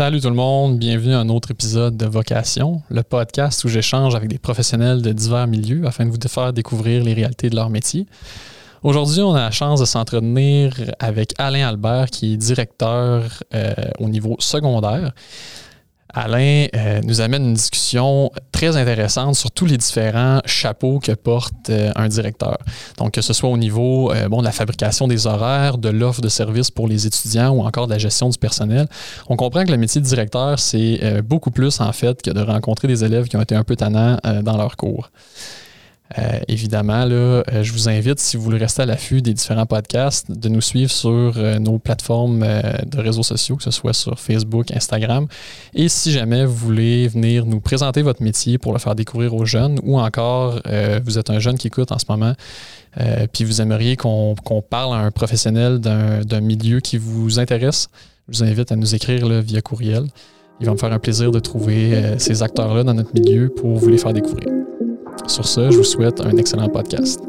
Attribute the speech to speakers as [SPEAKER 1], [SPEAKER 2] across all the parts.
[SPEAKER 1] Salut tout le monde, bienvenue à un autre épisode de Vocation, le podcast où j'échange avec des professionnels de divers milieux afin de vous faire découvrir les réalités de leur métier. Aujourd'hui, on a la chance de s'entretenir avec Alain Albert, qui est directeur euh, au niveau secondaire. Alain euh, nous amène une discussion très intéressante sur tous les différents chapeaux que porte euh, un directeur. Donc, que ce soit au niveau euh, bon, de la fabrication des horaires, de l'offre de services pour les étudiants ou encore de la gestion du personnel, on comprend que le métier de directeur, c'est beaucoup plus en fait que de rencontrer des élèves qui ont été un peu tannants dans leur cours. Euh, évidemment, euh, je vous invite, si vous voulez rester à l'affût des différents podcasts, de nous suivre sur euh, nos plateformes de réseaux sociaux, que ce soit sur Facebook, Instagram. Et si jamais vous voulez venir nous présenter votre métier pour le faire découvrir aux jeunes, ou encore vous êtes un jeune qui écoute en ce moment, puis vous aimeriez qu'on parle à un professionnel d'un milieu qui vous intéresse, je vous invite à nous écrire via courriel. Il va me faire un plaisir de trouver ces acteurs-là dans notre milieu pour vous les faire découvrir. Sur ce, je vous souhaite un excellent podcast.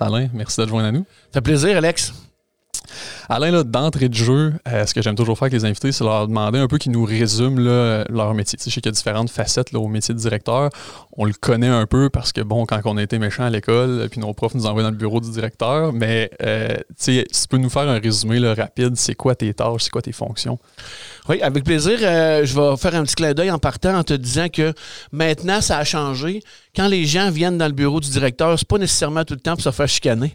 [SPEAKER 1] Alain, merci de joindre à nous.
[SPEAKER 2] Ça fait plaisir, Alex.
[SPEAKER 1] Alain, d'entrée de jeu, euh, ce que j'aime toujours faire avec les invités, c'est leur demander un peu qu'ils nous résument leur métier. Tu sais, je sais qu'il y a différentes facettes au métier de directeur. On le connaît un peu parce que, bon, quand on a été méchant à l'école, puis nos profs nous envoient dans le bureau du directeur, mais euh, tu sais, tu peux nous faire un résumé rapide, c'est quoi tes tâches, c'est quoi tes fonctions?
[SPEAKER 2] Oui, avec plaisir. Euh, je vais faire un petit clin d'œil en partant en te disant que maintenant, ça a changé. Quand les gens viennent dans le bureau du directeur, c'est pas nécessairement tout le temps pour se faire chicaner.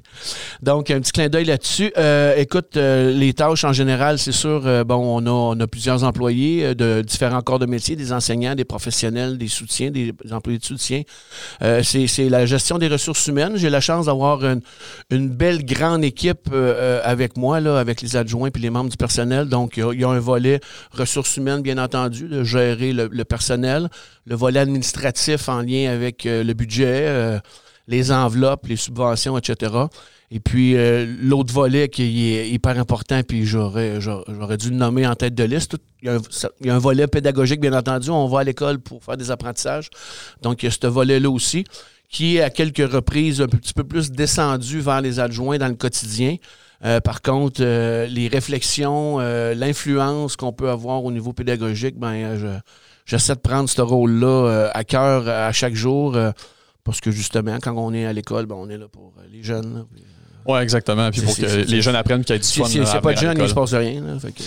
[SPEAKER 2] Donc, un petit clin d'œil là-dessus. Écoute, euh, les tâches en général, c'est sûr, bon, on a, plusieurs employés de différents corps de métier, des enseignants, des professionnels, des soutiens, des employés de soutien. c'est la gestion des ressources humaines. J'ai la chance d'avoir une, belle grande équipe avec moi, avec les adjoints puis les membres du personnel. Donc, il y, a un volet ressources humaines, bien entendu, de gérer le, personnel, le volet administratif en lien avec euh, le budget, euh, les enveloppes, les subventions, etc. Et puis euh, l'autre volet qui est hyper important, puis j'aurais, j'aurais dû le nommer en tête de liste. Il y, a un, volet pédagogique, bien entendu. On va à l'école pour faire des apprentissages. Donc, il y a ce volet-là aussi, qui est à quelques reprises un petit peu plus descendu vers les adjoints dans le quotidien. Euh, par contre, euh, les réflexions, l'influence qu'on peut avoir au niveau pédagogique, ben, j'essaie de prendre ce rôle-là à cœur à chaque jour. parce que justement, quand on est à l'école, ben, on est là pour les jeunes.
[SPEAKER 1] Oui, exactement. Puis pour que les jeunes apprennent qu'il y a du fun.
[SPEAKER 2] Si c'est pas de jeunes, il ne se passe rien.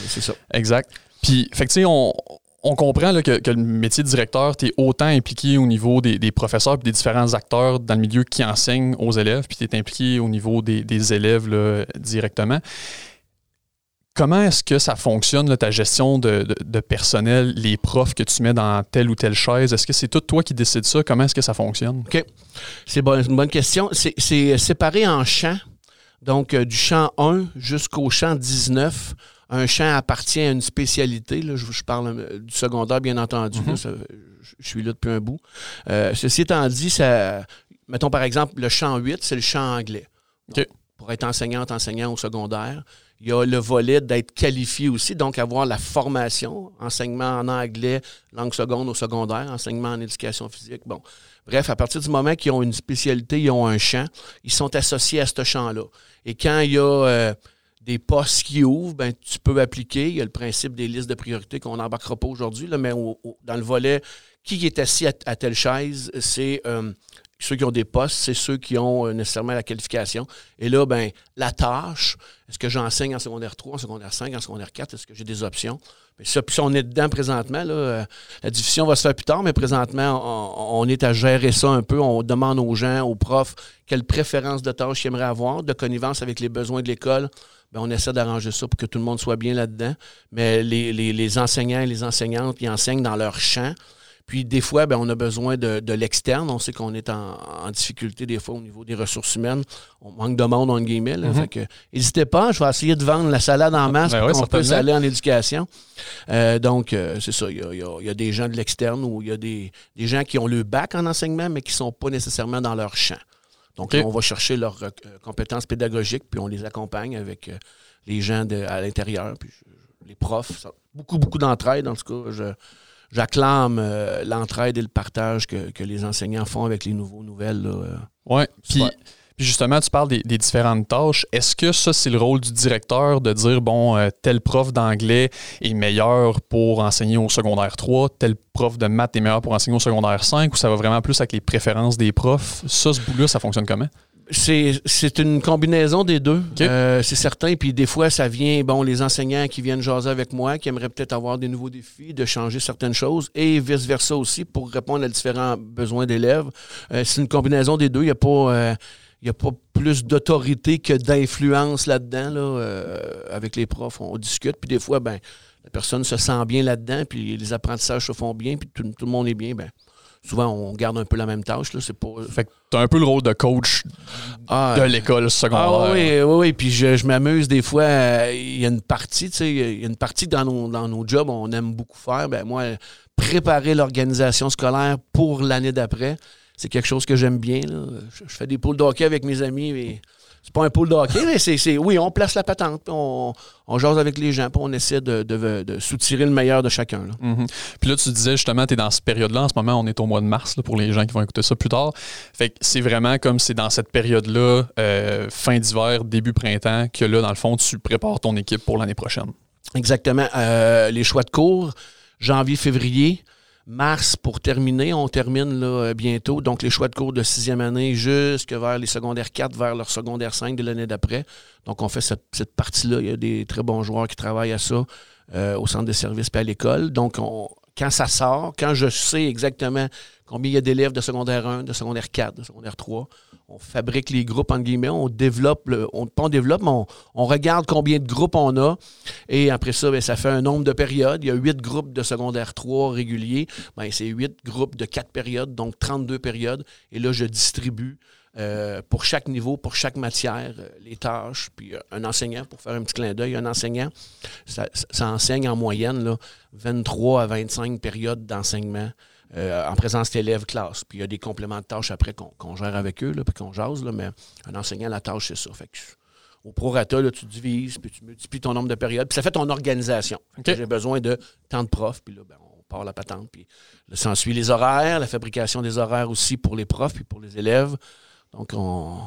[SPEAKER 2] C'est ça.
[SPEAKER 1] Exact. Puis, fait que, on, on comprend que, le métier de directeur, tu es autant impliqué au niveau des, professeurs et des différents acteurs dans le milieu qui enseignent aux élèves, puis tu es impliqué au niveau des, élèves directement. Comment est-ce que ça fonctionne, ta gestion de, personnel, les profs que tu mets dans telle ou telle chaise? Est-ce que c'est tout toi qui décides ça? Comment est-ce que ça fonctionne?
[SPEAKER 2] OK. C'est une bonne question. C'est séparé en champs. Donc, euh, du champ 1 jusqu'au champ 19 un champ appartient à une spécialité. Là, je, parle euh, du secondaire, bien entendu. Mm-hmm. je, suis là depuis un bout. Euh, ceci étant dit, ça, mettons par exemple le champ 8, c'est le champ anglais. pour être enseignante, enseignant au secondaire. Il y a le volet d'être qualifié aussi, donc avoir la formation, enseignement en anglais, langue seconde au secondaire, enseignement en éducation physique. Bon. Bref, à partir du moment qu'ils ont une spécialité, ils ont un champ, ils sont associés à ce champ-là. Et quand il y a euh, des postes qui ouvrent, ben, tu peux appliquer. Il y a le principe des listes de priorité qu'on n'embarquera pas aujourd'hui, mais dans le volet qui est assis à, telle chaise, c'est euh, ceux qui ont des postes, c'est ceux qui ont euh, nécessairement la qualification. Et là, ben, la tâche, est-ce que j'enseigne en secondaire 3, en secondaire 5, en secondaire 4, est-ce que j'ai des options? Ça, puis on est dedans présentement. Euh, la diffusion va se faire plus tard, mais présentement, on, est à gérer ça un peu. On demande aux gens, aux profs, quelle préférence de tâche ils aimeraient avoir, de connivence avec les besoins de l'école. Ben, on essaie d'arranger ça pour que tout le monde soit bien là-dedans. Mais les, enseignants et les enseignantes, ils enseignent dans leur champ. Puis des fois, ben, on a besoin de, l'externe. On sait qu'on est en, difficulté des fois au niveau des ressources humaines. On manque de monde, en guillemets. Mm-hmm. n'hésitez pas, je vais essayer de vendre la salade en masse ben pour qu'on puisse aller en éducation. Euh, donc, euh, c'est ça. Il y, a, des gens de l'externe ou il y a des, des, gens qui ont le bac en enseignement, mais qui ne sont pas nécessairement dans leur champ. Donc, on va chercher leurs euh, compétences pédagogiques, puis on les accompagne avec les gens à l'intérieur, puis les profs. beaucoup, beaucoup d'entraide, en tout cas. J'acclame euh, l'entraide et le partage que, que, les enseignants font avec les nouveaux nouvelles. Euh.
[SPEAKER 1] Oui, puis justement, tu parles des, différentes tâches. Est-ce que ça, c'est le rôle du directeur de dire, bon, euh, tel prof d'anglais est meilleur pour enseigner au secondaire 3, tel prof de maths est meilleur pour enseigner au secondaire 5, ou ça va vraiment plus avec les préférences des profs? Ça, ce bout-là, ça fonctionne comment?
[SPEAKER 2] C'est une combinaison des deux, euh, c'est certain. Puis des fois, ça vient, bon, les enseignants qui viennent jaser avec moi, qui aimeraient peut-être avoir des nouveaux défis, de changer certaines choses, et vice-versa aussi pour répondre à différents besoins d'élèves. Euh, c'est une combinaison des deux. Il n'y a pas... il a pas plus d'autorité que d'influence là-dedans. Là, avec les profs, on, discute. Puis des fois, ben, la personne se sent bien là-dedans, puis les apprentissages se font bien, puis tout, tout le monde est bien. Ben, souvent, on garde un peu la même tâche. Là. C'est pas...
[SPEAKER 1] Fait que tu as un peu le rôle de coach ah, de l'école secondaire.
[SPEAKER 2] Ah oui, oui, oui. Puis je, m'amuse des fois. Euh, il y a une partie, tu sais, il y a une partie dans nos, dans nos jobs, on aime beaucoup faire. Ben moi, préparer l'organisation scolaire pour l'année d'après, c'est quelque chose que j'aime bien. Je, fais des poules d'hockey avec mes amis. C'est pas un pool de hockey, mais c'est, oui, on place la patente, puis on, on jase avec les gens, puis on essaie de, de, soutirer le meilleur de chacun. Là.
[SPEAKER 1] Mm-hmm. Puis là, tu disais justement, tu es dans cette période-là. En ce moment, on est au mois de mars pour les gens qui vont écouter ça plus tard. Fait que c'est vraiment comme c'est dans cette période-là, euh, fin d'hiver, début printemps, que là, dans le fond, tu prépares ton équipe pour l'année prochaine.
[SPEAKER 2] Exactement. Euh, les choix de cours, janvier, février mars pour terminer. On termine euh, bientôt. Donc, les choix de cours de sixième année jusque vers les secondaires 4, vers leur secondaire 5 de l'année d'après. Donc, on fait cette, partie-là. Il y a des très bons joueurs qui travaillent à ça euh, au centre de services et à l'école. Donc, quand ça sort, quand je sais exactement combien il y a d'élèves de secondaire 1, de secondaire 4, de secondaire 3, on fabrique les groupes, entre guillemets, on développe, on, pas on développe, mais on, regarde combien de groupes on a. Et après ça, bien, ça fait un nombre de périodes. Il y a huit groupes de secondaire 3 réguliers. Bien, c'est huit groupes de quatre périodes, donc 32 périodes. Et là, je distribue euh, pour chaque niveau, pour chaque matière, euh, les tâches. Puis euh, un enseignant, pour faire un petit clin d'œil, un enseignant, ça, enseigne en moyenne là, 23 à 25 périodes d'enseignement. Euh, en présence d'élèves classe. Puis il y a des compléments de tâches après qu'on gère avec eux, là, puis qu'on jase, là, mais un enseignant, la tâche, c'est ça. Fait que, au prorata, là, tu divises, puis tu multiplies ton nombre de périodes, puis ça fait ton organisation. J'ai besoin de tant de profs, puis là, ben, on part la patente, puis là, ça suit les horaires, la fabrication des horaires aussi pour les profs, puis pour les élèves. Donc, on...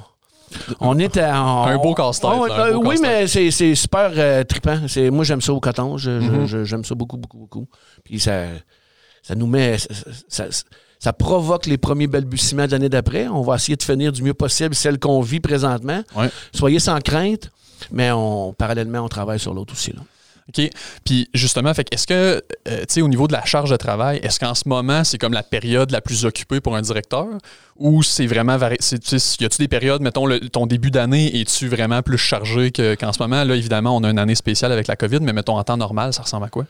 [SPEAKER 2] On est
[SPEAKER 1] un beau casse-tête.
[SPEAKER 2] oui, mais c'est super euh, trippant. Moi, j'aime ça au coton. Mm-hmm. J'aime ça beaucoup, beaucoup, beaucoup. Puis ça, ça nous met. Ça, provoque les premiers balbutiements de l'année d'après. On va essayer de finir du mieux possible celle qu'on vit présentement. Soyez sans crainte, mais on, parallèlement, on travaille sur l'autre aussi. Là.
[SPEAKER 1] OK. Puis justement, est-ce que, euh, tu sais, au niveau de la charge de travail, est-ce qu'en ce moment, c'est comme la période la plus occupée pour un directeur? Ou c'est vraiment. Y a-tu des périodes, mettons, ton début d'année, es-tu vraiment plus chargé qu'en ce moment? Là, évidemment, on a une année spéciale avec la COVID, mais mettons, en temps normal, ça ressemble à quoi?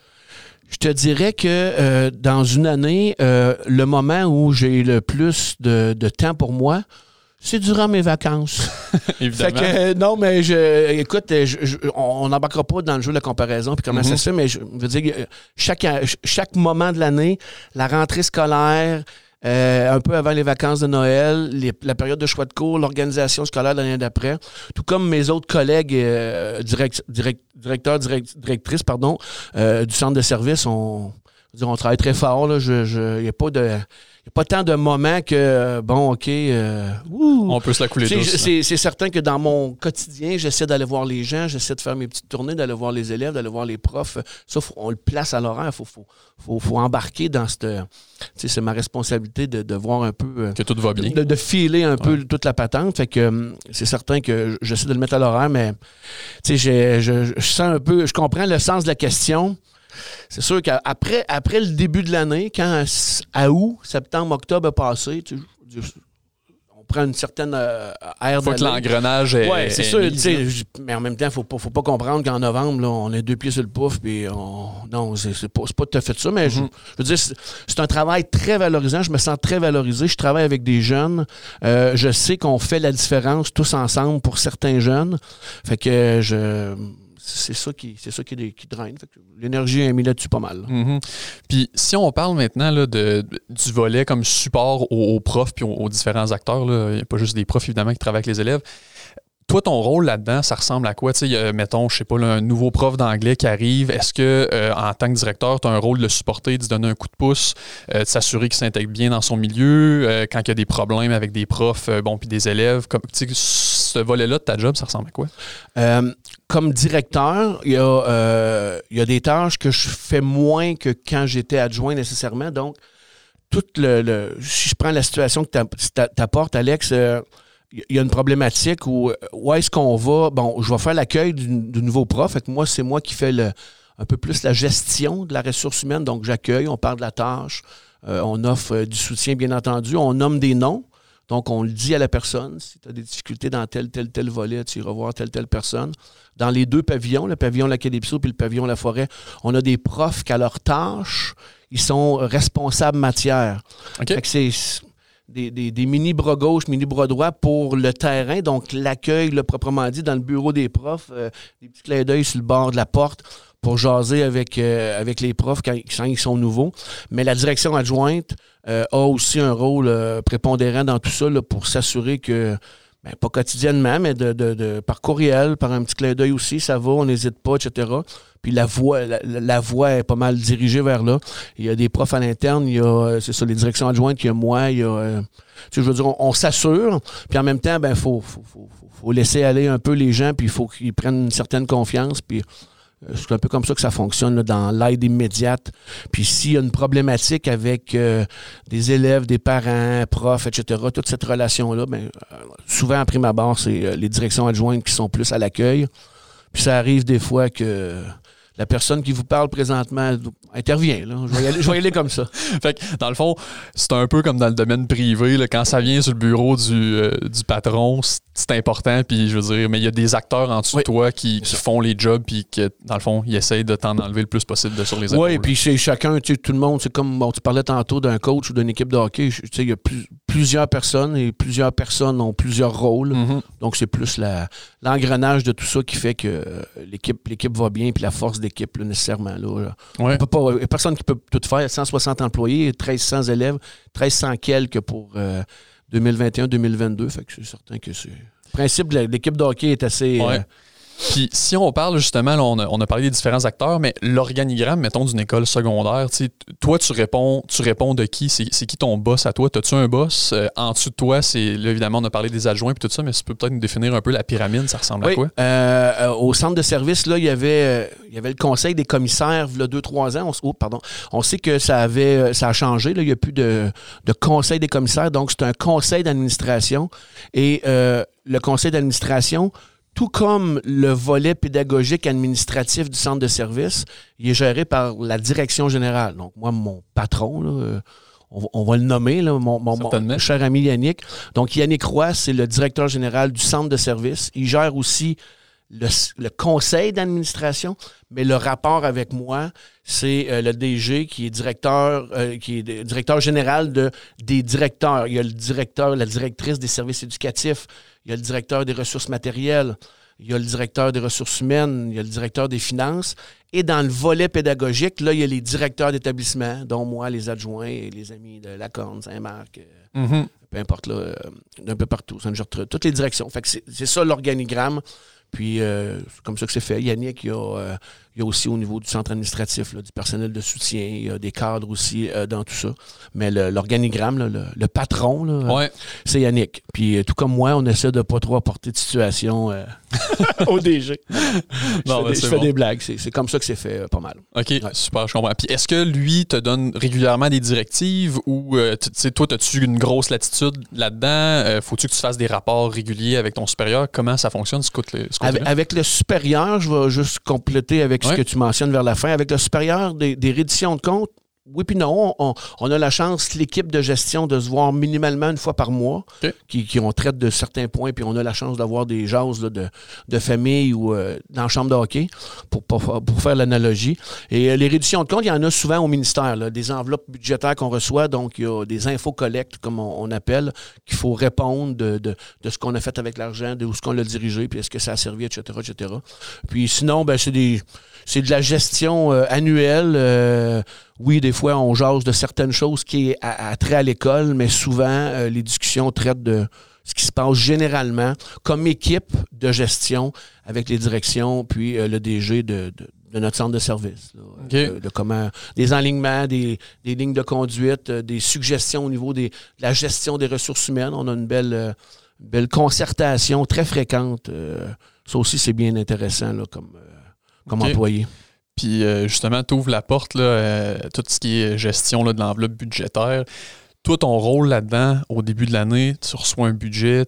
[SPEAKER 2] Je te dirais que euh, dans une année, euh, le moment où j'ai le plus de, temps pour moi, c'est durant mes vacances.
[SPEAKER 1] Évidemment.
[SPEAKER 2] Fait que, non, mais je, écoute, on n'embarquera pas dans le jeu de la comparaison puis comment ça mm-hmm. se fait, mais je veux dire, chaque, chaque moment de l'année, la rentrée scolaire, euh, un peu avant les vacances de Noël, la période de choix de cours, l'organisation scolaire de l'année d'après, tout comme mes autres collègues euh, directeurs, directrices pardon, euh, du centre de service, on, on travaille très fort. Il n'y a pas de n'y a pas tant de moments que, bon, OK. Euh,
[SPEAKER 1] on peut se la couler douce.
[SPEAKER 2] C'est certain que dans mon quotidien, j'essaie d'aller voir les gens, j'essaie de faire mes petites tournées, d'aller voir les élèves, d'aller voir les profs. Ça, on le place à l'horaire. Il faut, faut, embarquer dans cette. C'est ma responsabilité de, voir un peu.
[SPEAKER 1] Euh, que tout va bien.
[SPEAKER 2] De, filer un peu toute la patente. Fait que euh, c'est certain que j'essaie de le mettre à l'horaire, mais je, je sens un peu. Je comprends le sens de la question. C'est sûr qu'après après le début de l'année, quand à août, septembre, octobre est passé, on prend une certaine euh,
[SPEAKER 1] air
[SPEAKER 2] Faut
[SPEAKER 1] que l'engrenage est.
[SPEAKER 2] Oui, c'est sûr. mais en même temps, il ne faut pas comprendre qu'en novembre, on est deux pieds sur le pouf. Puis non, c'est pas, pas tout à fait ça. Mais je, mm-hmm. veux dire, c'est un travail très valorisant. Je me sens très valorisé. Je travaille avec des jeunes. Euh, je sais qu'on fait la différence tous ensemble pour certains jeunes. Fait que je c'est ça qui, c'est draine. L'énergie est mise là-dessus pas mal.
[SPEAKER 1] Mm-hmm. Puis si on parle maintenant du volet comme support aux, profs puis aux, différents acteurs, il n'y a pas juste des profs évidemment qui travaillent avec les élèves. Toi, ton rôle là-dedans, ça ressemble à quoi? Tu sais, mettons, je sais pas, un nouveau prof d'anglais qui arrive. Est-ce que, euh, en tant que directeur, tu as un rôle de le supporter, de lui donner un coup de pouce, euh, de s'assurer qu'il s'intègre bien dans son milieu, euh, quand il y a des problèmes avec des profs, bon, puis des élèves? Comme, ce volet-là de ta job, ça ressemble à quoi?
[SPEAKER 2] comme directeur, il y, a, y a des tâches que je fais moins que quand j'étais adjoint nécessairement. Donc, tout le, si je prends la situation que tu apportes, Alex, il y a une problématique où, où est-ce qu'on va? Bon, je vais faire l'accueil du, nouveau prof. Fait que moi, c'est moi qui fais le, un peu plus la gestion de la ressource humaine. Donc, j'accueille, on parle de la tâche, euh, on offre euh, du soutien, bien entendu, on nomme des noms. Donc, on le dit à la personne. Si tu as des difficultés dans tel, tel, tel volet, tu iras voir telle, telle personne. Dans les deux pavillons, le pavillon La Calypso puis le pavillon La Forêt, on a des profs qui, à leur tâche, ils sont responsables matière. Fait que c'est des, mini bras gauche, mini bras droit pour le terrain, donc l'accueil, proprement dit, dans le bureau des profs, euh, des petits clins d'œil sur le bord de la porte pour jaser avec, euh, avec les profs quand, ils sont nouveaux. Mais la direction adjointe euh, a aussi un rôle prépondérant dans tout ça pour s'assurer que ben, pas quotidiennement, mais de, par courriel, par un petit clin d'œil aussi, ça va, on n'hésite pas, etc. Puis la voix, la, voix est pas mal dirigée vers là. Il y a des profs à l'interne, il y a, c'est ça, les directions adjointes, il y a moi, il y a. Euh, tu sais, je veux dire, on, s'assure, puis en même temps, ben, faut, faut, faut, faut, laisser aller un peu les gens, puis il faut qu'ils prennent une certaine confiance, puis euh, c'est un peu comme ça que ça fonctionne dans l'aide immédiate. Puis s'il y a une problématique avec euh, des élèves, des parents, profs, etc., toute cette relation-là, bien, euh, souvent, après ma barre, c'est les directions adjointes qui sont plus à l'accueil. Puis ça arrive des fois que la personne qui vous parle présentement intervient. Là. Je, vais y aller, comme ça.
[SPEAKER 1] fait que, dans le fond, c'est un peu comme dans le domaine privé. Là, quand ça vient sur le bureau du, euh, du patron, c'est important. Puis, je veux dire, mais il y a des acteurs en dessous de toi qui, font les jobs. Puis, que, dans le fond, ils essayent de t'en enlever le plus possible de sur les épaules.
[SPEAKER 2] Oui, puis c'est chacun, tu sais, tout le monde, c'est comme, bon, tu parlais tantôt d'un coach ou d'une équipe de hockey. Tu sais, il y a plusieurs personnes et plusieurs personnes ont plusieurs rôles. Mm-hmm. Donc, c'est plus l'engrenage de tout ça qui fait que l'équipe va bien puis la force d'équipe, nécessairement. Là, il n'y a personne qui peut tout faire. Il y a 160 employés, 1300 élèves, 1300 quelques pour 2021-2022. Euh, fait que c'est certain que c'est. Le principe de l'équipe de hockey est assez. Euh,
[SPEAKER 1] puis si on parle justement, on, a, parlé des différents acteurs, mais l'organigramme, mettons, d'une école secondaire, toi, tu réponds, tu réponds de qui? C'est qui ton boss à toi? As-tu un boss? Euh, en dessous de toi, c'est évidemment, on a parlé des adjoints et tout ça, mais tu peux peut-être nous définir un peu la pyramide, ça ressemble à quoi?
[SPEAKER 2] Euh, euh, au centre de service, là, il y avait, il y avait le conseil des commissaires, il y a deux, trois ans. On, oh, pardon. On sait que ça avait ça a changé. Là, il n'y a plus de, de conseil des commissaires, donc c'est un conseil d'administration. Et le conseil d'administration tout comme le volet pédagogique administratif du centre de service, il est géré par la direction générale. Donc, moi, mon patron, euh, on, va le nommer, mon, cher ami Yannick. Donc, Yannick Roy, c'est le directeur général du centre de service. Il gère aussi le, conseil d'administration, mais le rapport avec moi, c'est euh, le DG qui est directeur, euh, qui est directeur général de, des directeurs. Il y a le directeur, la directrice des services éducatifs, il y a le directeur des ressources matérielles, il y a le directeur des ressources humaines, il y a le directeur des finances. Et dans le volet pédagogique, là, il y a les directeurs d'établissement, dont moi, les adjoints et les amis de Lacorne, Saint-Marc, euh, mm-hmm. peu importe, là, d'un peu partout, toutes les directions. Fait que c'est ça l'organigramme. Puis, euh, comme ça que c'est fait. Yannick, il a, euh, il y a aussi au niveau du centre administratif, du personnel de soutien, il y a des cadres aussi euh, dans tout ça. Mais l'organigramme, le, patron, c'est Yannick. Puis, tout comme moi, on essaie de pas trop apporter de situation au DG. je, fais, des, blagues. C'est comme ça que c'est fait pas mal.
[SPEAKER 1] OK, super, je comprends. Puis, est-ce que lui te donne régulièrement des directives ou, toi, as-tu une grosse latitude là-dedans? Faut-tu que tu fasses des rapports réguliers avec ton supérieur? Comment ça fonctionne? Ce
[SPEAKER 2] avec, le supérieur, je vais juste compléter avec ce que tu mentionnes vers la fin. Avec le supérieur des, des redditions de comptes, oui, puis non, on, a la chance, l'équipe de gestion, de se voir minimalement une fois par mois, qui, qui, on traite de certains points, puis on a la chance d'avoir des jases de, de, famille ou euh, dans la chambre de hockey, pour, pour, faire l'analogie. Et euh, les réductions de compte, il y en a souvent au ministère, des enveloppes budgétaires qu'on reçoit, donc il y a des infos collectes, comme on, appelle, qu'il faut répondre de, de, ce qu'on a fait avec l'argent, de où ce qu'on l'a dirigé, puis est-ce que ça a servi, etc., etc. Puis sinon, ben, c'est des c'est de la gestion euh, annuelle. Euh, oui, des fois, on jase de certaines choses qui est à, trait à l'école, mais souvent, euh, les discussions traitent de ce qui se passe généralement comme équipe de gestion avec les directions, puis le DG de, notre centre de service. de, comment, des enlignements, des, lignes de conduite, des suggestions au niveau des, de la gestion des ressources humaines. On a une belle, belle concertation très fréquente. ça aussi, c'est bien intéressant là, comme comme employé.
[SPEAKER 1] Puis euh, justement, tu ouvres la porte, là, euh, tout ce qui est gestion là, de l'enveloppe budgétaire. Toi, ton rôle là-dedans, au début de l'année, tu reçois un budget.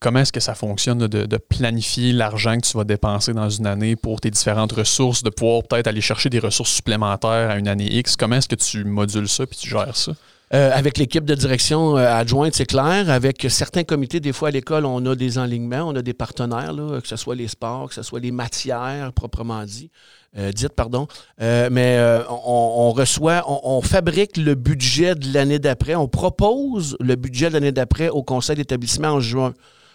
[SPEAKER 1] Comment est-ce que ça fonctionne de, planifier l'argent que tu vas dépenser dans une année pour tes différentes ressources, de pouvoir peut-être aller chercher des ressources supplémentaires à une année X? Comment est-ce que tu modules ça puis tu gères ça?
[SPEAKER 2] Euh, avec l'équipe de direction adjointe, c'est clair. Avec certains comités, des fois à l'école, on a des enlignements, on a des partenaires, que ce soit les sports, que ce soit les matières proprement dit. Euh, dites, pardon. Euh, mais euh, on, reçoit, on, fabrique le budget de l'année d'après. On propose le budget de l'année d'après au conseil d'établissement en juin.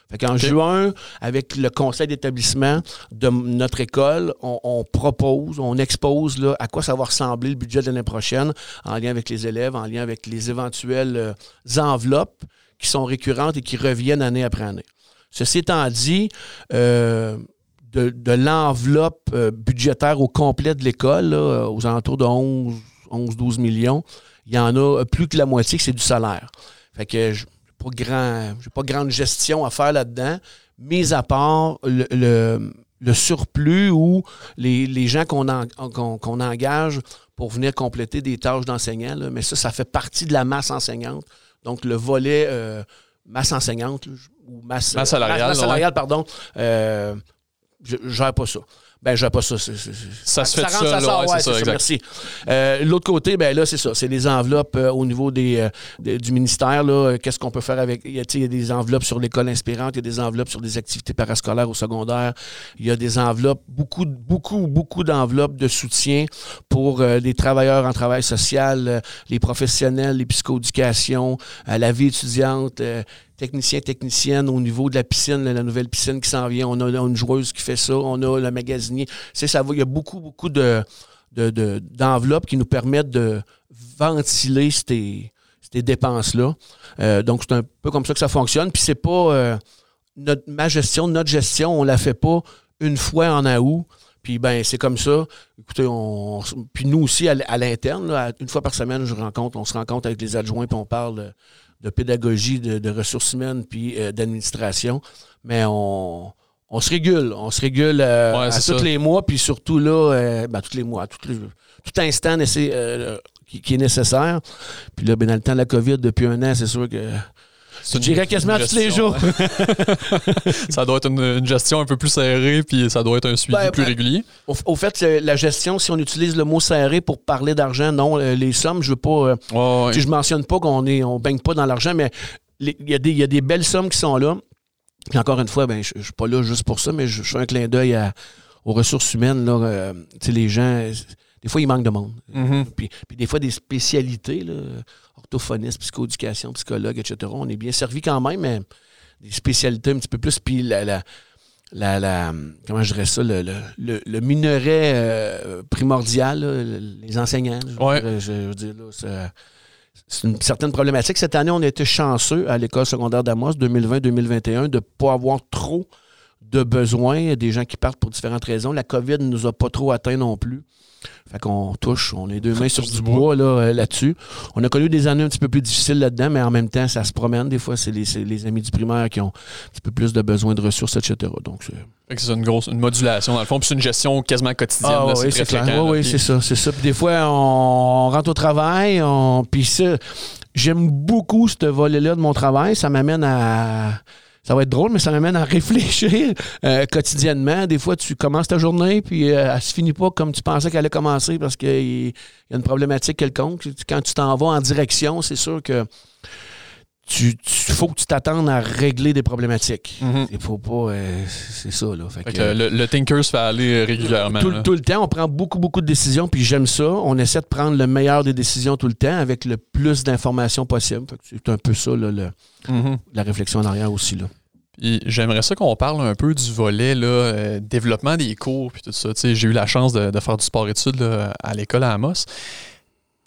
[SPEAKER 2] Fait qu'en juin, avec le conseil d'établissement de notre école, on, propose, on expose là, à quoi ça va ressembler le budget de l'année prochaine en lien avec les élèves, en lien avec les éventuelles enveloppes qui sont récurrentes et qui reviennent année après année. Ceci étant dit, de, l'enveloppe euh, budgétaire au complet de l'école, aux alentours de 11, 12 millions, il y en a plus que la moitié que c'est du salaire. Fait que je pas, grand, pas grande gestion à faire là-dedans, mis à part le, surplus ou les, gens qu'on engage pour venir compléter des tâches d'enseignants. Mais ça, ça fait partie de la masse enseignante. Donc, le volet euh, masse enseignante ou masse,
[SPEAKER 1] salariale,
[SPEAKER 2] pardon, euh, je ne gère pas ça. Ben, je pas ça.
[SPEAKER 1] ça se fait ça, rentre, ça sort. Ouais, ça,
[SPEAKER 2] merci. Euh, l'autre côté, ben là, c'est ça. C'est les enveloppes euh, au niveau des, euh, du ministère. Qu'est-ce qu'on peut faire avec. Il y, a, il y, a, des enveloppes sur l'école inspirante, il y a des enveloppes sur des activités parascolaires au secondaire. Il y a des enveloppes, beaucoup, beaucoup, beaucoup d'enveloppes de soutien pour les travailleurs en travail social, les professionnels, les psychoéducations, la vie étudiante technicien, technicienne au niveau de la piscine, la nouvelle piscine qui s'en vient. On a, une joueuse qui fait ça, on a le magasinier. C'est ça Il y a beaucoup, beaucoup de, d'enveloppes qui nous permettent de ventiler ces, dépenses-là. Euh, donc, c'est un peu comme ça que ça fonctionne. Puis c'est pas euh, notre, ma gestion, notre gestion, on la fait pas une fois en août. Puis ben c'est comme ça. Écoutez, on, puis nous aussi à, l'interne, une fois par semaine, je rencontre, on se rencontre avec les adjoints puis on parle de pédagogie, de, ressources humaines puis euh, d'administration. Mais on, se régule. On se régule euh, à tous les mois, puis surtout là, euh, ben, tous les mois, tout, tout instant qui, est nécessaire. Puis là, ben, dans le temps de la COVID, depuis un an, c'est sûr que je dirais quasiment tous les jours.
[SPEAKER 1] ça doit être une, gestion un peu plus serrée, puis ça doit être un suivi ben, plus ben, régulier.
[SPEAKER 2] Au, fait, la gestion, si on utilise le mot serré pour parler d'argent, non, euh, les sommes, je veux pas. Euh, je mentionne pas qu'on est, on baigne pas dans l'argent, mais il y, y, a des belles sommes qui sont là. Puis encore une fois, ben, je, ne suis pas là juste pour ça, mais je, fais un clin d'œil aux ressources humaines. Là, euh, les gens, des fois, il manque de monde. Mm-hmm. puis, puis, des fois, des spécialités. Là, orthophoniste, psychoéducation, psychologue, etc. On est bien servi quand même, mais des spécialités un petit peu plus. Puis la, la, comment je dirais ça, le, le, le minerai euh, primordial, les enseignants. Je, veux dire, c'est une certaine problématique. Cette année, on a été chanceux à l'école secondaire d'Amos 2020-2021 de ne pas avoir trop de besoins, des gens qui partent pour différentes raisons. La COVID ne nous a pas trop atteints non plus. Fait qu'on touche, on est deux mains sur du bois euh, là-dessus. on a connu des années un petit peu plus difficiles là-dedans, mais en même temps, ça se promène. Des fois, c'est les, amis du primaire qui ont un petit peu plus de besoins de ressources, etc. Donc,
[SPEAKER 1] c'est une grosse une modulation dans le fond, puis c'est une gestion quasiment quotidienne. Ah,
[SPEAKER 2] oui, c'est clair. Oui, c'est ça, c'est ça. Puis des fois, on rentre au travail, on... puis ça, j'aime beaucoup ce volet-là de mon travail. Ça m'amène à ça va être drôle, mais ça m'amène à réfléchir euh, quotidiennement. Des fois, tu commences ta journée, puis euh, elle se finit pas comme tu pensais qu'elle allait commencer parce qu'il y a une problématique quelconque. Quand tu t'en vas en direction, c'est sûr que tu, faut que tu t'attendes à régler des problématiques. Mm-hmm. Il faut pas. Euh, c'est ça, là.
[SPEAKER 1] le, Tinker se fait aller régulièrement.
[SPEAKER 2] Tout, tout, le temps, on prend beaucoup, beaucoup de décisions, puis j'aime ça. On essaie de prendre le meilleur des décisions tout le temps avec le plus d'informations possible. C'est un peu ça, là, mm-hmm. la réflexion en arrière aussi. Là.
[SPEAKER 1] J'aimerais ça qu'on parle un peu du volet là, euh, développement des cours puis tout ça. J'ai eu la chance de, faire du sport-études à l'école à Amos.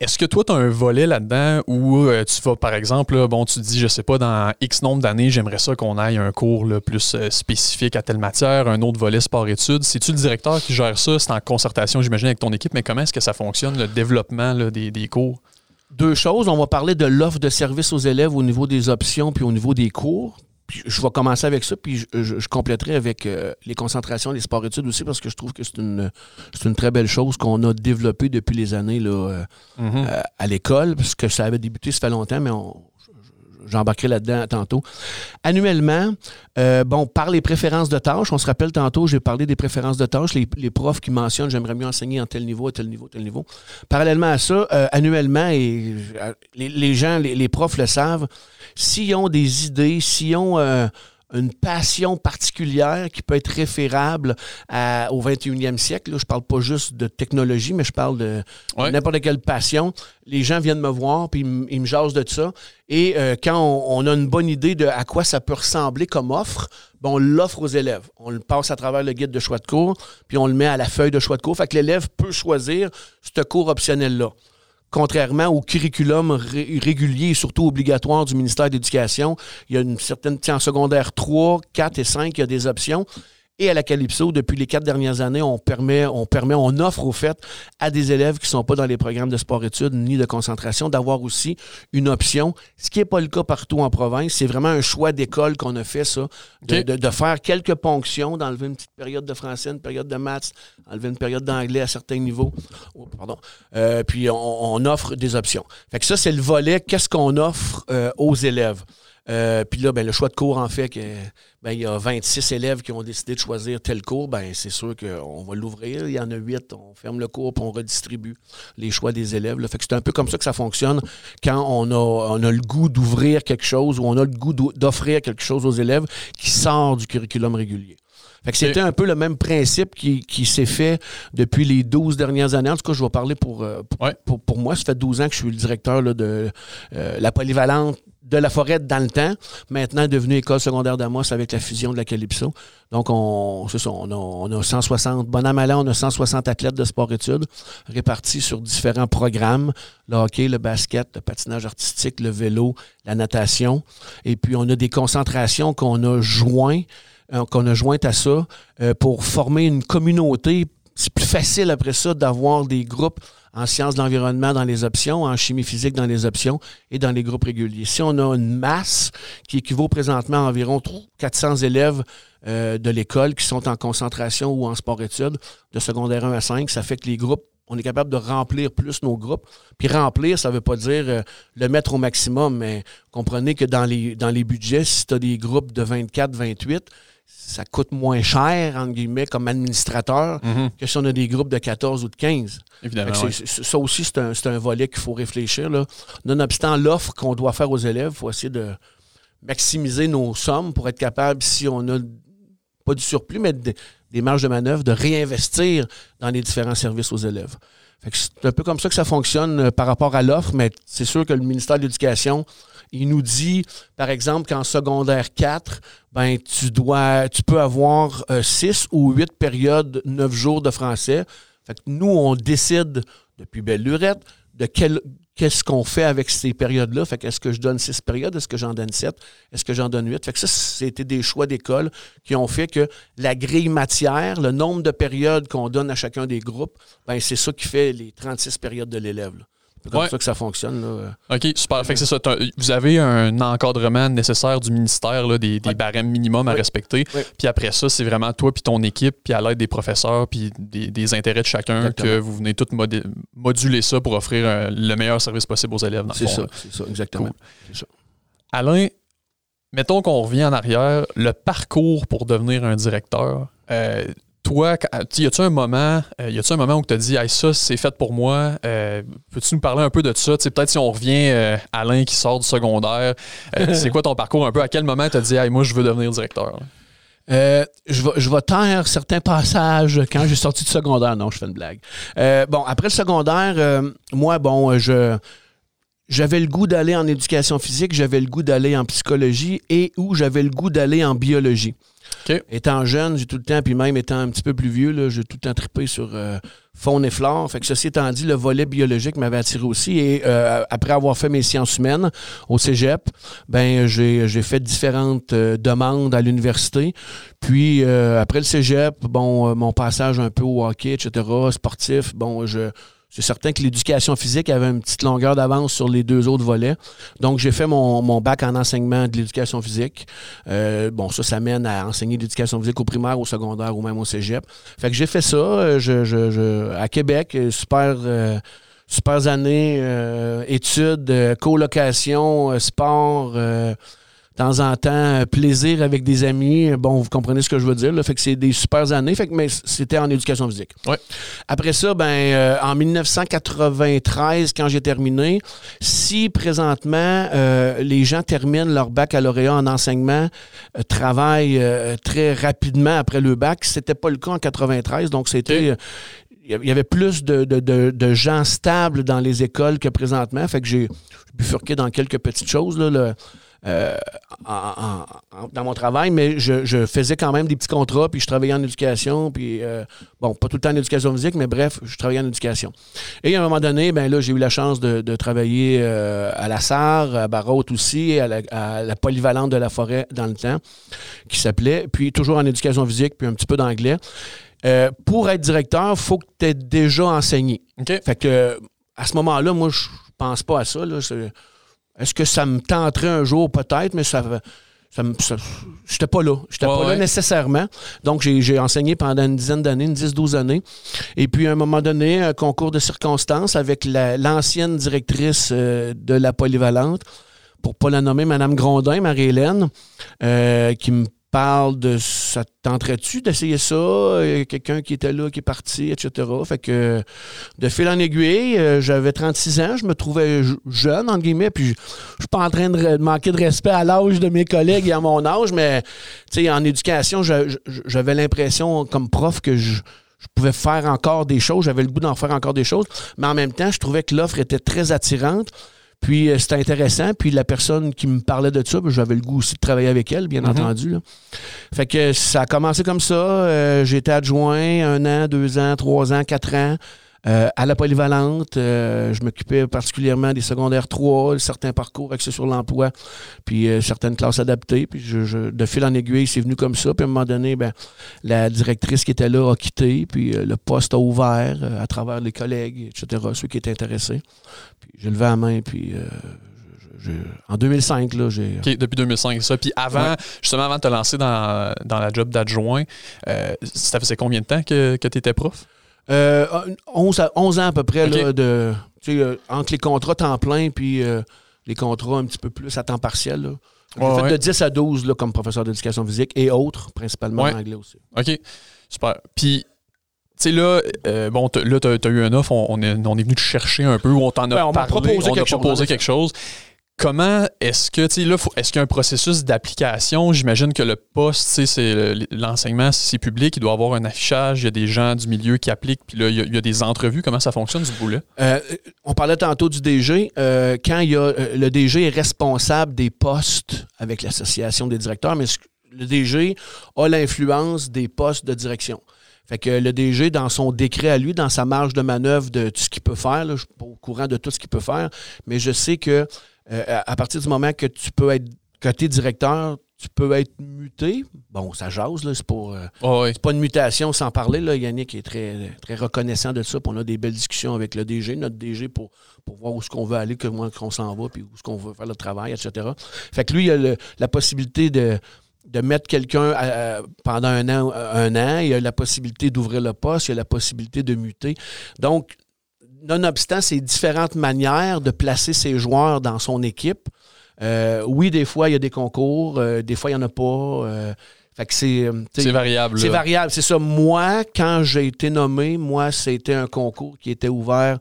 [SPEAKER 1] Est-ce que toi, tu as un volet là-dedans où euh, tu vas, par exemple, bon, tu dis, je sais pas, dans X nombre d'années, j'aimerais ça qu'on aille un cours plus euh, spécifique à telle matière, un autre volet sport-études. C'est-tu le directeur qui gère ça? C'est en concertation, j'imagine, avec ton équipe, mais comment est-ce que ça fonctionne, le développement des, des cours?
[SPEAKER 2] Deux choses. On va parler de l'offre de service aux élèves au niveau des options puis au niveau des cours je vais commencer avec ça, puis je, compléterai avec euh, les concentrations, les sports-études aussi, parce que je trouve que c'est une, une très belle chose qu'on a développée depuis les années là, euh, mm-hmm. euh, à l'école, parce que ça avait débuté, ça fait longtemps, mais on, j'embarquerai là-dedans tantôt. Annuellement, euh, bon, par les préférences de tâches, on se rappelle tantôt, j'ai parlé des préférences de tâches, les, profs qui mentionnent j'aimerais mieux enseigner en tel niveau, à tel niveau, tel niveau. Parallèlement à ça, euh, annuellement, et euh, les, gens, les, profs le savent, s'ils ont des idées, s'ils ont une passion particulière qui peut être référable au 21e siècle. je ne parle pas juste de technologie, mais je parle de n'importe quelle passion. Les gens viennent me voir, puis ils, me jasent de ça. Et euh, quand on, a une bonne idée de à quoi ça peut ressembler comme offre, bon, on l'offre aux élèves. On le passe à travers le guide de choix de cours, puis on le met à la feuille de choix de cours. Fait que l'élève peut choisir ce cours optionnel-là contrairement au curriculum régulier et surtout obligatoire du ministère de l'Éducation. Il y a une certaine, en secondaire 3, 4 et 5, il y a des options. Et à la Calypso, depuis les quatre dernières années, on permet, on permet, on offre au fait à des élèves qui ne sont pas dans les programmes de sport-études ni de concentration d'avoir aussi une option, ce qui n'est pas le cas partout en province. C'est vraiment un choix d'école qu'on a fait, ça, de, faire quelques ponctions, d'enlever une petite période de français, une période de maths, enlever une période d'anglais à certains niveaux. Oh, pardon. Euh, puis on, offre des options. Fait que ça, c'est le volet, qu'est-ce qu'on offre euh, aux élèves? Euh, puis là, ben, le choix de cours, en fait, que, ben, il y a 26 élèves qui ont décidé de choisir tel cours, ben, c'est sûr qu'on va l'ouvrir. Il y en a 8, on ferme le cours puis on redistribue les choix des élèves. Fait que c'est un peu comme ça que ça fonctionne quand on a, on a le goût d'ouvrir quelque chose ou on a le goût d'offrir quelque chose aux élèves qui sort du curriculum régulier. Fait que c'était un peu le même principe qui, qui s'est fait depuis les 12 dernières années. En tout cas, je vais parler pour, euh, pour, pour, moi. Ça fait 12 ans que je suis le directeur là, de euh, la polyvalente de la forêt dans le temps, maintenant devenu école secondaire d'Amos avec la fusion de la Calypso. Donc, on, ça, on, a, on a 160, bon an, on a 160 athlètes de sport-études répartis sur différents programmes, le hockey, le basket, le patinage artistique, le vélo, la natation. Et puis, on a des concentrations qu'on a joints, euh, qu'on a jointes à ça euh, pour former une communauté. C'est plus facile après ça d'avoir des groupes en sciences de l'environnement dans les options, en chimie physique dans les options et dans les groupes réguliers. Si on a une masse qui équivaut présentement à environ 400 élèves euh, de l'école qui sont en concentration ou en sport-études de secondaire 1 à 5, ça fait que les groupes on est capable de remplir plus nos groupes. Puis remplir, ça ne veut pas dire euh, le mettre au maximum, mais comprenez que dans les, dans les budgets, si tu as des groupes de 24, 28, ça coûte moins cher, entre guillemets, comme administrateur, mhm. que si on a des groupes de 14 ou de 15.
[SPEAKER 1] Évidemment.
[SPEAKER 2] Ça aussi, c'est un, volet qu'il faut réfléchir. Là. Nonobstant l'offre qu'on doit faire aux élèves, il faut essayer de maximiser nos sommes pour être capable, si on a pas du surplus, mais des marges de manœuvre, de réinvestir dans les différents services aux élèves. C'est un peu comme ça que ça fonctionne euh, par rapport à l'offre, mais c'est sûr que le ministère de l'Éducation il nous dit, par exemple, qu'en secondaire 4, ben, tu peux avoir 6 euh, ou 8 périodes, 9 jours de français. Fait que nous, on décide depuis belle lurette de quel, qu'est-ce qu'on fait avec ces périodes-là. Fait est-ce que je donne 6 périodes? Est-ce que j'en donne 7? Est-ce que j'en donne 8? Fait que ça, c'était des choix d'école qui ont fait que la grille matière, le nombre de périodes qu'on donne à chacun des groupes, ben, c'est ça qui fait les 36 périodes de l'élève. C'est comme ça que ça fonctionne. Là.
[SPEAKER 1] OK, super. Fait que c'est ça. Vous avez un encadrement nécessaire du ministère, là, des, barèmes minimums à respecter. Puis après ça, c'est vraiment toi puis ton équipe, puis à l'aide des professeurs, puis des, intérêts de chacun, que vous venez tout moduler ça pour offrir le meilleur service possible aux élèves.
[SPEAKER 2] C'est ça, c'est ça, exactement.
[SPEAKER 1] Alain, mettons qu'on revient en arrière, le parcours pour devenir un directeur. Euh, toi, y a-tu un moment, euh, y a un moment où tu as dit, ça, c'est fait pour moi. Euh, peux-tu nous parler un peu de ça? Peut-être si on revient à euh, Alain qui sort du secondaire, c'est quoi ton parcours un peu? À quel moment tu as dit, moi, je veux devenir directeur?
[SPEAKER 2] je, vais, je vais taire certains passages quand j'ai sorti du secondaire. Non, je fais une blague. bon, après le secondaire, moi, bon, je j'avais le goût d'aller en éducation physique, j'avais le goût d'aller en psychologie et où j'avais le goût d'aller en biologie. Étant jeune, j'ai tout le temps, puis même étant un petit peu plus vieux, j'ai tout le temps trippé sur euh, faune et flore. Fait que ceci étant dit, le volet biologique m'avait attiré aussi. Et euh, après avoir fait mes sciences humaines au cégep, ben j'ai fait différentes euh, demandes à l'université. Puis euh, après le cégep, bon, mon passage un peu au hockey, etc., sportif, bon, je. C'est certain que l'éducation physique avait une petite longueur d'avance sur les deux autres volets. Donc, j'ai fait mon, mon bac en enseignement de l'éducation physique. Euh, bon, ça, ça mène à enseigner l'éducation physique au primaire, au secondaire ou même au cégep. Fait que j'ai fait ça euh, je, je- je- à Québec. euh, Super, euh, super années, euh, études, euh, colocation, sport. De temps en temps, euh, plaisir avec des amis. Bon, vous comprenez ce que je veux dire. Là. Fait que c'est des super années. Fait que, mais c'était en éducation physique.
[SPEAKER 1] Ouais.
[SPEAKER 2] Après ça, ben, euh, en 1993, quand j'ai terminé, si présentement euh, les gens terminent leur baccalauréat en enseignement, euh, travaillent très rapidement après le bac, c'était pas le cas en 93. Donc, c'était. il y avait plus de, de- de- de gens stables dans les écoles que présentement. Fait que j'ai j'ai bifurqué dans quelques petites choses là, le- euh, en- en- en- dans mon travail, mais je, je faisais quand même des petits contrats, puis je travaillais en éducation, puis euh, bon, pas tout le temps en éducation physique, mais bref, je travaillais en éducation. Et à un moment donné, ben là, j'ai eu la chance de, de travailler euh, à la SAR, à Barraute aussi, à la, à la polyvalente de la forêt dans le temps, qui s'appelait, puis toujours en éducation physique, puis un petit peu d'anglais. Pour être directeur, il faut que tu aies déjà enseigné. Fait que à ce moment-là, moi, je pense pas à ça. là. Est-ce que ça me tenterait un jour? Peut-être, mais ça. ça J'étais pas là. J'étais
[SPEAKER 1] Ouais,
[SPEAKER 2] pas là nécessairement. Donc, j'ai enseigné pendant une dizaine d'années, une 10-12 années. Et puis, à un moment donné, un concours de circonstances avec la- l'ancienne directrice euh, de la polyvalente, pour pas la nommer, Mme Grondin, Marie-Hélène, euh, qui me parle de ça te tenterait-tu d'essayer ça? Euh, Quelqu'un qui était là, qui est parti, etc. Fait que de fil en aiguille, euh, j'avais 36 ans, je me trouvais je- jeune, entre guillemets, puis je suis pas en train de, manquer de respect à l'âge de mes collègues et à mon âge, mais en éducation, j'avais l'impression, comme prof, que je, je pouvais faire encore des choses, j'avais le goût d'en faire encore des choses, mais en même temps, je trouvais que l'offre était très attirante. Puis euh, c'était intéressant. Puis la personne qui me parlait de ça, ben, j'avais le goût aussi de travailler avec elle, bien
[SPEAKER 1] Mhm.
[SPEAKER 2] entendu. là. Fait que ça a commencé comme ça. Euh, été adjoint un an, deux ans, trois ans, quatre ans. Euh, à la polyvalente, Euh, je m'occupais particulièrement des secondaires 3, certains parcours axés sur l'emploi, puis euh, certaines classes adaptées. Puis je, je- de fil en aiguille, c'est venu comme ça. Puis à un moment donné, ben, la directrice qui était là a quitté, puis le poste a ouvert à travers les collègues, etc., ceux qui étaient intéressés. Puis j'ai levé la main, puis en 2005, là, j'ai...
[SPEAKER 1] OK, depuis 2005, c'est ça. Puis avant,
[SPEAKER 2] Ouais.
[SPEAKER 1] justement, avant de te lancer dans, dans la job d'adjoint, euh, ça faisait combien de temps que, que tu étais prof?
[SPEAKER 2] Euh, 11, à- 11 ans à peu près, là, de, tu sais, euh, entre les contrats temps plein puis euh, les contrats un petit peu plus à temps partiel. là. J'ai
[SPEAKER 1] Ouais,
[SPEAKER 2] fait
[SPEAKER 1] ouais.
[SPEAKER 2] de 10 à 12 là, comme professeur d'éducation physique et autres, principalement
[SPEAKER 1] Ouais.
[SPEAKER 2] en anglais aussi.
[SPEAKER 1] OK, super. Puis, tu sais, là, euh, bon, là, tu as, eu un offre, on, on est, on est venu te chercher un peu, on t'en a
[SPEAKER 2] on
[SPEAKER 1] parlé,
[SPEAKER 2] proposé
[SPEAKER 1] on a
[SPEAKER 2] quelque chose.
[SPEAKER 1] Comment est-ce que, tu sais, là, est-ce qu'il y a un processus d'application? J'imagine que le poste, tu sais, c'est le- l'enseignement, c'est public, il doit avoir un affichage, il y a des gens du milieu qui appliquent, puis là, il y a, des entrevues. Comment ça fonctionne, ce bout-là?
[SPEAKER 2] Euh, on parlait tantôt du DG. Euh, quand il y a, euh, le DG est responsable des postes avec l'association des directeurs, mais le DG a l'influence des postes de direction. Fait que le DG, dans son décret à lui, dans sa marge de manœuvre de tout ce qu'il peut faire, je ne suis pas au courant de tout ce qu'il peut faire, mais je sais que euh, à partir du moment que tu peux être côté directeur, tu peux être muté. Bon, ça jase, là, c'est pour. euh, c'est pas une mutation sans parler. Là. Yannick est très, très reconnaissant de ça. Puis on a des belles discussions avec le DG, notre DG, pour, pour voir où est-ce qu'on veut aller, comment on s'en va, puis où est-ce qu'on veut faire le travail, etc. Fait que lui, il a le- la possibilité de, de mettre quelqu'un à- pendant un an, un an. Il a la possibilité d'ouvrir le poste, il a la possibilité de muter. Donc, nonobstant ces différentes manières de placer ses joueurs dans son équipe, euh, oui, des fois, il y a des concours, euh, des fois, il n'y en a pas. euh, fait que c'est.
[SPEAKER 1] C'est variable.
[SPEAKER 2] c'est variable, c'est ça. Moi, quand j'ai été nommé, moi, c'était un concours qui était ouvert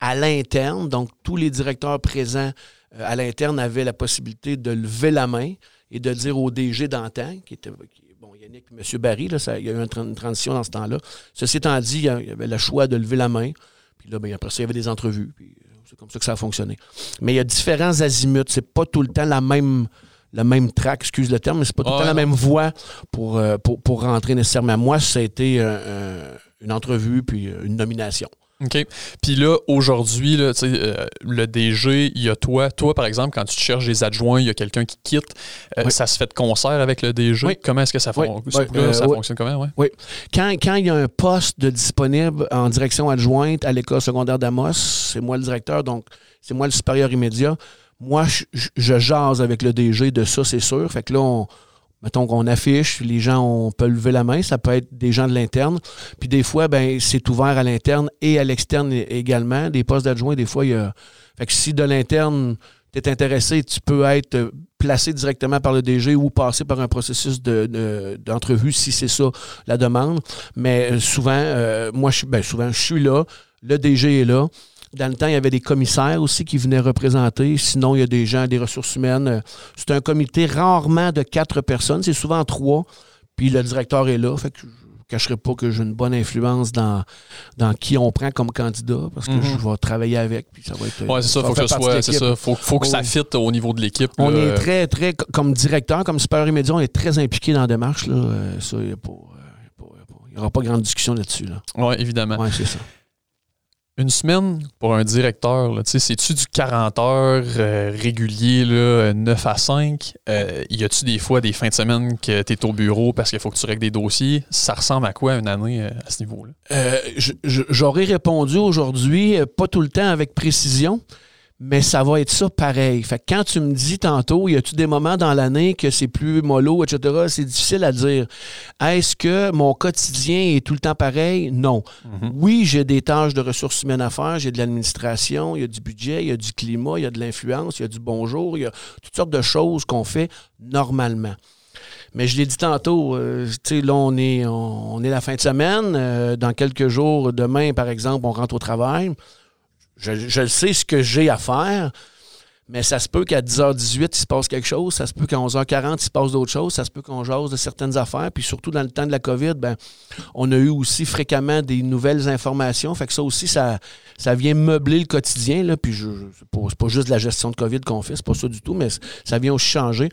[SPEAKER 2] à l'interne. Donc, tous les directeurs présents à l'interne avaient la possibilité de lever la main et de dire au DG d'antan, qui était qui- bon, Yannick M. Barry, là, ça- il y a eu une, tran- une transition dans ce temps-là. Ceci étant dit, il y avait le choix de lever la main. Puis là, ben, après ça, il y avait des entrevues. Puis, euh, C'est comme ça que ça a fonctionné. Mais il y a différents azimuts. C'est pas tout le temps la même le même track, excuse le terme, mais c'est pas tout le temps la même voie pour, euh, pour, pour, rentrer nécessairement. Moi, ça a été une entrevue puis une nomination.
[SPEAKER 1] OK. Puis là, aujourd'hui, là, euh, le DG, il y a toi. Toi, par exemple, quand tu te cherches des adjoints, il y a quelqu'un qui quitte. Euh, ça se fait de concert avec le DG. Comment est-ce que ça, euh, ça fonctionne? Comment?
[SPEAKER 2] Oui. Quand, quand il y a un poste de disponible en direction adjointe à l'école secondaire d'Amos, c'est moi le directeur, donc c'est moi le supérieur immédiat. Moi, je, je jase avec le DG de ça, c'est sûr. Fait que là, on mettons qu'on affiche, les gens on peut lever la main, ça peut être des gens de l'interne. Puis des fois, ben c'est ouvert à l'interne et à l'externe également. Des postes d'adjoint, des fois, il y a. Fait que si de l'interne, tu es intéressé, tu peux être placé directement par le DG ou passer par un processus d'entrevue si c'est ça la demande. Mais euh, souvent, euh, moi, je, ben, souvent, je suis là, le DG est là. Dans le temps, il y avait des commissaires aussi qui venaient représenter. Sinon, il y a des gens, des ressources humaines. C'est un comité rarement de quatre personnes. C'est souvent trois. Puis le directeur est là. Fait que je ne cacherai pas que j'ai une bonne influence dans, dans qui on prend comme candidat parce que mhm. je vais travailler avec. Puis ça va être.
[SPEAKER 1] Oui, c'est ça. Faut que, soit, ça. Faut, faut que ça fitte au niveau de l'équipe.
[SPEAKER 2] On est très, très, comme directeur, comme supérieur immédiat, on est très impliqué dans la démarche. Là. Euh, ça, il n'y aura pas grande discussion là-dessus. Là.
[SPEAKER 1] Oui, évidemment.
[SPEAKER 2] Oui, c'est ça.
[SPEAKER 1] Une semaine pour un directeur, c'est-tu du 40 heures euh, régulier, là, 9 à 5? Euh, y a-tu des fois des fins de semaine que tu es au bureau parce qu'il faut que tu règles des dossiers? Ça ressemble à quoi une année euh, à ce niveau-là?
[SPEAKER 2] J'aurais répondu aujourd'hui, pas tout le temps avec précision, mais ça va être ça pareil. Fait que quand tu me dis tantôt, y a-tu des moments dans l'année que c'est plus mollo, etc., c'est difficile à dire. Est-ce que mon quotidien est tout le temps pareil? Non. Mhm. Oui, j'ai des tâches de ressources humaines à faire, j'ai de l'administration, il y a du budget, il y a du climat, il y a de l'influence, il y a du bonjour, il y a toutes sortes de choses qu'on fait normalement. Mais je l'ai dit tantôt, euh, sais, là, on est, on, est la fin de semaine. Euh, dans quelques jours, demain, par exemple, on rentre au travail. Je, sais ce que j'ai à faire, mais ça se peut qu'à 10h18, il se passe quelque chose. Ça se peut qu'à 11h40, il se passe d'autres choses. Ça se peut qu'on jase de certaines affaires. Puis surtout dans le temps de la COVID, ben, on a eu aussi fréquemment des nouvelles informations. Fait que ça aussi, ça, ça vient meubler le quotidien. Là. Puis je, c'est, pas, pas juste la gestion de COVID qu'on fait, c'est pas ça du tout, mais ça vient aussi changer.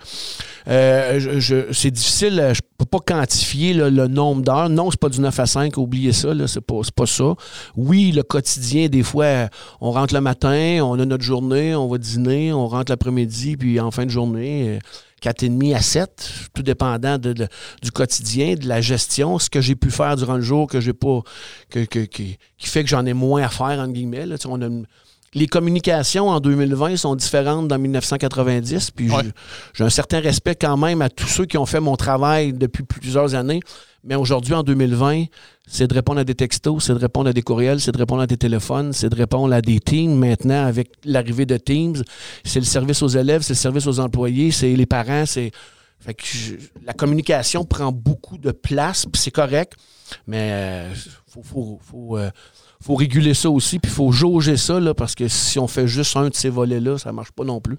[SPEAKER 2] Euh, je, c'est difficile, je pas quantifier le nombre d'heures. Non, c'est pas du 9 à 5, oubliez ça, là, c'est, pas, ça. Oui, le quotidien, des fois, on rentre le matin, on a notre journée, on va dîner on rentre l'après-midi, puis en fin de journée, 4,5 euh, à 7, tout dépendant du quotidien, de la gestion, ce que j'ai pu faire durant le jour, que j'ai pas. qui fait que j'en ai moins à faire, entre guillemets. Les communications en 2020 sont différentes d'en 1990, puis j'ai un certain respect quand même à tous ceux qui ont fait mon travail depuis plusieurs années. Mais aujourd'hui, en 2020, c'est de répondre à des textos, c'est de répondre à des courriels, c'est de répondre à des téléphones, c'est de répondre à des Teams maintenant avec l'arrivée de Teams. C'est le service aux élèves, c'est le service aux employés, c'est les parents, c'est. Fait que la communication prend beaucoup de place, puis c'est correct, mais il euh, faut, faut, euh, faut réguler ça aussi, puis il faut jauger ça, là, parce que si on fait juste un de ces volets-là, ça marche pas non plus.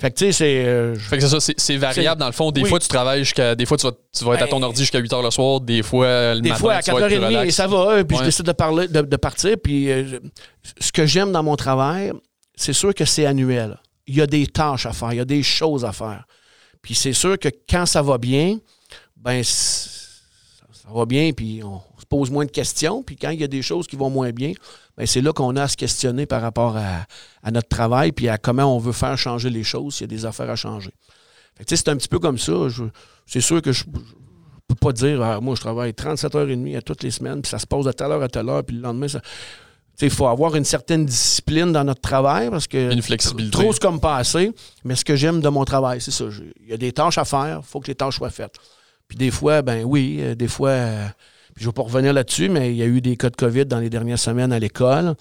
[SPEAKER 2] Fait que, tu sais, c'est.
[SPEAKER 1] Euh, fait que c'est ça, c'est variable dans le fond. Des fois, tu travailles jusqu'à. Des fois, tu vas, tu vas être à ton ben, ordi jusqu'à 8 h le soir, des fois, le
[SPEAKER 2] des
[SPEAKER 1] matin,
[SPEAKER 2] fois, à 4h30, et ça va, puis je décide de, parler, de, partir, puis euh, ce que j'aime dans mon travail, c'est sûr que c'est annuel. Il y a des tâches à faire, il y a des choses à faire. Puis c'est sûr que quand ça va bien, ben, ça va bien, puis on pose moins de questions. Puis quand il y a des choses qui vont moins bien, bien c'est là qu'on a à se questionner par rapport à, notre travail puis à comment on veut faire changer les choses s'il y a des affaires à changer. c'est un petit peu comme ça. C'est sûr que je ne peux pas dire ah, moi, je travaille 37 heures et demie à toutes les semaines, puis ça se pose de telle heure à telle heure, puis le lendemain, ça. Il faut avoir une certaine discipline dans notre travail parce que.
[SPEAKER 1] Une flexibilité.
[SPEAKER 2] Trop, comme pas assez. Mais ce que j'aime de mon travail, c'est ça. Il y a des tâches à faire, il faut que les tâches soient faites. Puis des fois, ben oui, euh, des fois, euh, je ne vais pas revenir là-dessus, mais il y a eu des cas de COVID dans les dernières semaines à l'école.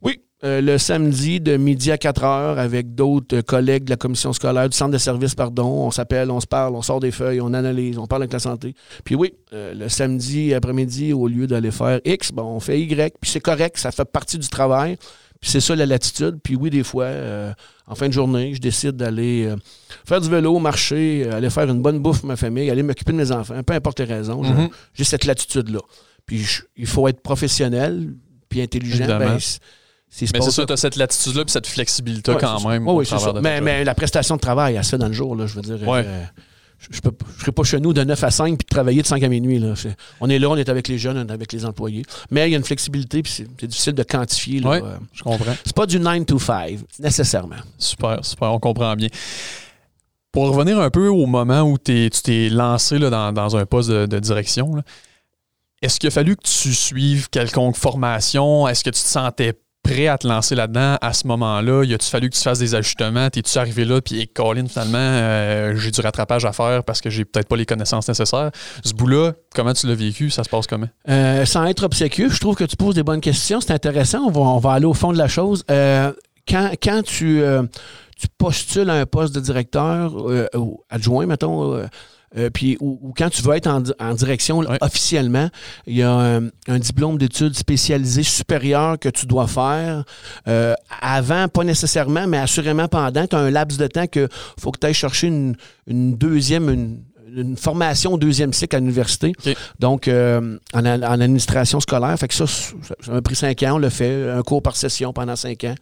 [SPEAKER 2] Oui, euh, le samedi de midi à 4 heures avec d'autres collègues de la commission scolaire, du centre de service, pardon. On s'appelle, on se parle, on sort des feuilles, on analyse, on parle avec la santé. Puis oui, le samedi après-midi, au lieu d'aller faire X, bon, on fait Y. Puis c'est correct, ça fait partie du travail. Puis c'est ça la latitude. Puis oui, des fois, euh, en fin de journée, je décide d'aller euh, faire du vélo, marcher, euh, aller faire une bonne bouffe pour ma famille, aller m'occuper de mes enfants, peu importe les raisons. Mhm. J'ai cette latitude-là. Puis il faut être professionnel, puis intelligent. Ben,
[SPEAKER 1] mais c'est ça, tu as cette latitude-là et cette flexibilité quand même.
[SPEAKER 2] Oui, c'est ça. Mais, mais, la prestation de travail, elle se fait dans le jour, là, je veux dire. Euh, je ne serai pas chez nous de 9 à 5 puis de travailler de 5 à minuit. Là. on est là, on est avec les jeunes, on est avec les employés. Mais il y a une flexibilité puis c'est difficile de quantifier.
[SPEAKER 1] Oui, je comprends.
[SPEAKER 2] C'est pas du 9 to 5, nécessairement.
[SPEAKER 1] Super, super, on comprend bien. Pour revenir un peu au moment où tu t'es lancé là, dans, un poste de, direction, est-ce qu'il a fallu que tu suives quelconque formation? Est-ce que tu te sentais prêt à te lancer là-dedans à ce moment-là? Il a-tu fallu que tu fasses des ajustements? T'es-tu arrivé là, puis Colin, finalement, euh, j'ai du rattrapage à faire parce que j'ai peut-être pas les connaissances nécessaires. Ce bout-là, comment tu l'as vécu? Ça se passe comment?
[SPEAKER 2] Euh, sans être obséquieux, je trouve que tu poses des bonnes questions. C'est intéressant. On va, aller au fond de la chose. Euh, quand, tu, tu postules à un poste de directeur ou adjoint, mettons, euh, puis ou, quand tu veux être en, direction officiellement, il y a un, diplôme d'études spécialisées supérieures que tu dois faire. Euh, avant, pas nécessairement, mais assurément pendant, tu as un laps de temps que faut que tu ailles chercher une, deuxième, une, formation au deuxième cycle à l'université. Donc, euh, en, administration scolaire. Fait que ça, ça m'a pris cinq ans. On l'a fait, un cours par session pendant cinq ans.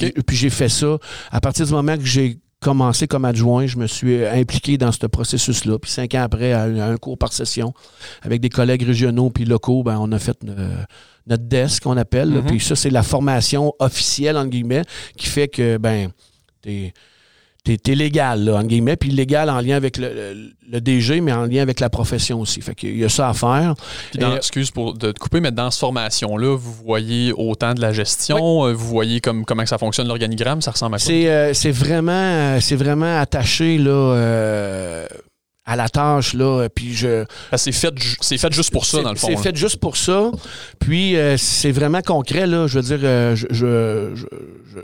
[SPEAKER 2] Et, puis j'ai fait ça. À partir du moment que j'ai commencé comme adjoint, je me suis impliqué dans ce processus-là. Puis cinq ans après, à un cours par session, avec des collègues régionaux puis locaux, ben, on a fait euh, notre desk, qu'on appelle. Mm-hmm. Puis ça, c'est la formation officielle, entre guillemets, qui fait que, ben, t'es t'es légal, là, en guillemets, puis légal en lien avec le, DG, mais en lien avec la profession aussi. Fait qu'il y a ça à faire.
[SPEAKER 1] excuse pour de te couper, mais dans cette formation-là, vous voyez autant de la gestion, euh, vous voyez comme, comment ça fonctionne l'organigramme, ça ressemble à quoi?
[SPEAKER 2] C'est euh, vraiment, euh, vraiment attaché là, à la tâche, là. Puis je.
[SPEAKER 1] C'est fait, c'est fait juste pour ça, dans le fond.
[SPEAKER 2] C'est fait juste pour ça. Puis euh, c'est vraiment concret, là. Je veux dire, euh, je, je,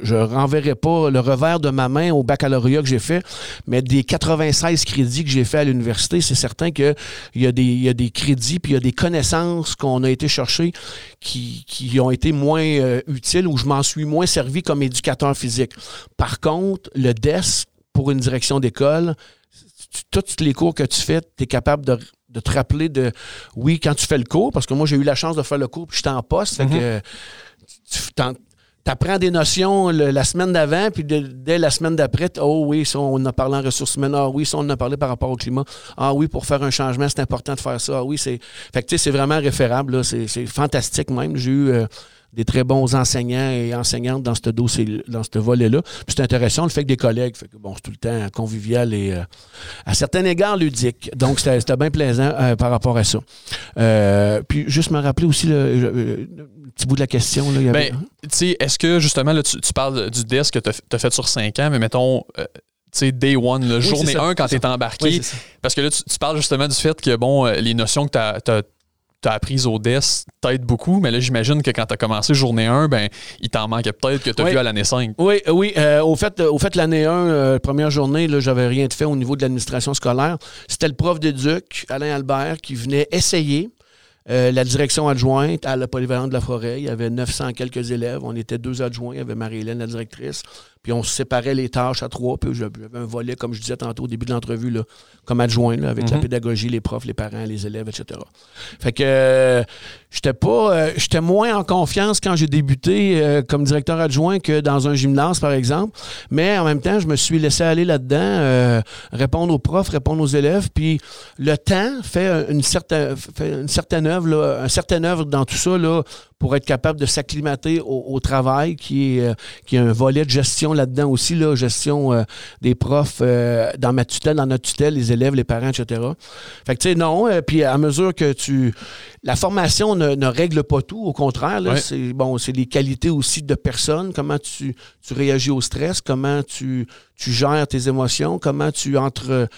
[SPEAKER 2] je, renverrai pas le revers de ma main au baccalauréat que j'ai fait, mais des 96 crédits que j'ai fait à l'université, c'est certain qu'il y, a des, y a des crédits, puis il y a des connaissances qu'on a été chercher qui, qui ont été moins euh, utiles ou je m'en suis moins servi comme éducateur physique. Par contre, le DES, pour une direction d'école, tous les cours que tu fais, tu es capable de, te rappeler de oui, quand tu fais le cours, parce que moi, j'ai eu la chance de faire le cours, puis j'étais en poste, fait que tu apprends des notions la semaine d'avant, puis dès la semaine d'après, oh oui, ça, on a parlé en ressources humaines, ah oui, ça, on a parlé par rapport au climat, ah oui, pour faire un changement, c'est important de faire ça, ah oui, c'est. Fait que tu sais, c'est vraiment référable, c'est fantastique même. J'ai eu. Euh, des très bons enseignants et enseignantes dans ce dossier, dans ce volet-là. c'est intéressant le fait que des collègues, fait que bon, c'est tout le temps convivial et euh, à certains égards ludique. Donc c'était bien plaisant euh, par rapport à ça. Euh, puis juste me rappeler aussi le, petit bout de la question. Là,
[SPEAKER 1] ben, est-ce que justement, là, tu, parles du desk que tu as, fait sur cinq ans, mais mettons, tu sais, day one, le journée 1 quand tu es embarqué. parce que là, tu, parles justement du fait que, bon, les notions que tu as, tu as appris au DES t'aident beaucoup, mais là, j'imagine que quand tu as commencé journée 1, ben, il t'en manquait peut-être que tu as vu à l'année 5.
[SPEAKER 2] Oui, oui. Euh, au fait, au fait l'année 1, euh, première journée, là, j'avais rien de fait au niveau de l'administration scolaire. C'était le prof d'éduc, Alain Albert, qui venait essayer. Euh, la direction adjointe à la polyvalente de la forêt, il y avait 900 quelques élèves. On était deux adjoints. Il y avait Marie-Hélène, la directrice. Puis on se séparait les tâches à trois. Puis j'avais un volet, comme je disais tantôt au début de l'entrevue, comme adjoint, avec la mhm. pédagogie, les profs, les parents, les élèves, etc. Fait que euh, j'étais pas. Euh, j'étais moins en confiance quand j'ai débuté euh, comme directeur adjoint que dans un gymnase, par exemple. Mais en même temps, je me suis laissé aller là-dedans, répondre aux profs, répondre aux élèves. Puis le temps fait une certaine, fait une certaine œuvre, là, un certain œuvre dans tout ça, là, pour être capable de s'acclimater au, travail, qui est, qui est un volet de gestion là-dedans aussi, là, gestion euh, des profs euh, dans ma tutelle, dans notre tutelle, les élèves, les parents, etc. Fait que, tu sais, non. Euh, puis à mesure que tu. La formation ne, règle pas tout, au contraire. C'est bon, c'est les qualités aussi de personne, comment tu, tu réagis au stress, comment tu, tu gères tes émotions, comment tu entre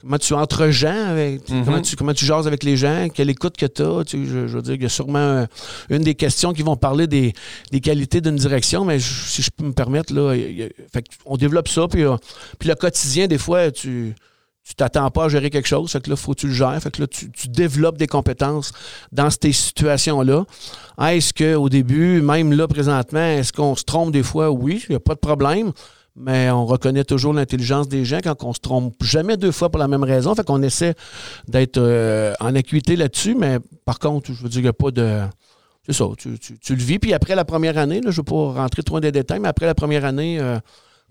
[SPEAKER 2] comment tu entre gens, avec, mhm. comment, tu, comment tu jases avec les gens, quelle écoute que tu as. je, veux dire, il y a sûrement une des questions qui vont parler des, qualités d'une direction, mais si je peux me permettre, là, on développe ça, puis, euh, puis le quotidien, des fois, tu tu t'attends pas à gérer quelque chose, fait que là, faut que tu le gères. Fait que là, tu, tu développes des compétences dans ces situations-là. Est-ce qu'au début, même là, présentement, est-ce qu'on se trompe des fois? Oui, il n'y a pas de problème mais on reconnaît toujours l'intelligence des gens quand on se trompe jamais deux fois pour la même raison. Fait qu'on essaie d'être euh, en acuité là-dessus, mais par contre, je veux dire, il n'y a pas de. c'est ça, tu, tu- le vis. Puis après la première année, là, je ne vais pas rentrer trop dans les détails, mais après la première année, euh,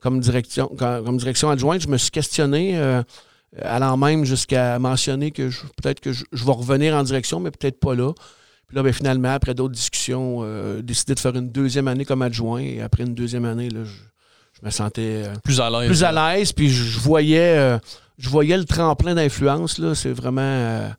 [SPEAKER 2] comme, direction, comme, direction adjointe, je me suis questionné, euh, allant même jusqu'à mentionner que peut-être que je, vais revenir en direction, mais peut-être pas là. Puis là, ben, finalement, après d'autres discussions, décidé de faire une deuxième année comme adjoint. Et après une deuxième année, là, je, je me sentais euh,
[SPEAKER 1] Plus à l'aise.
[SPEAKER 2] plus à l'aise, puis je voyais, euh, je voyais le tremplin d'influence. là. C'est vraiment, euh,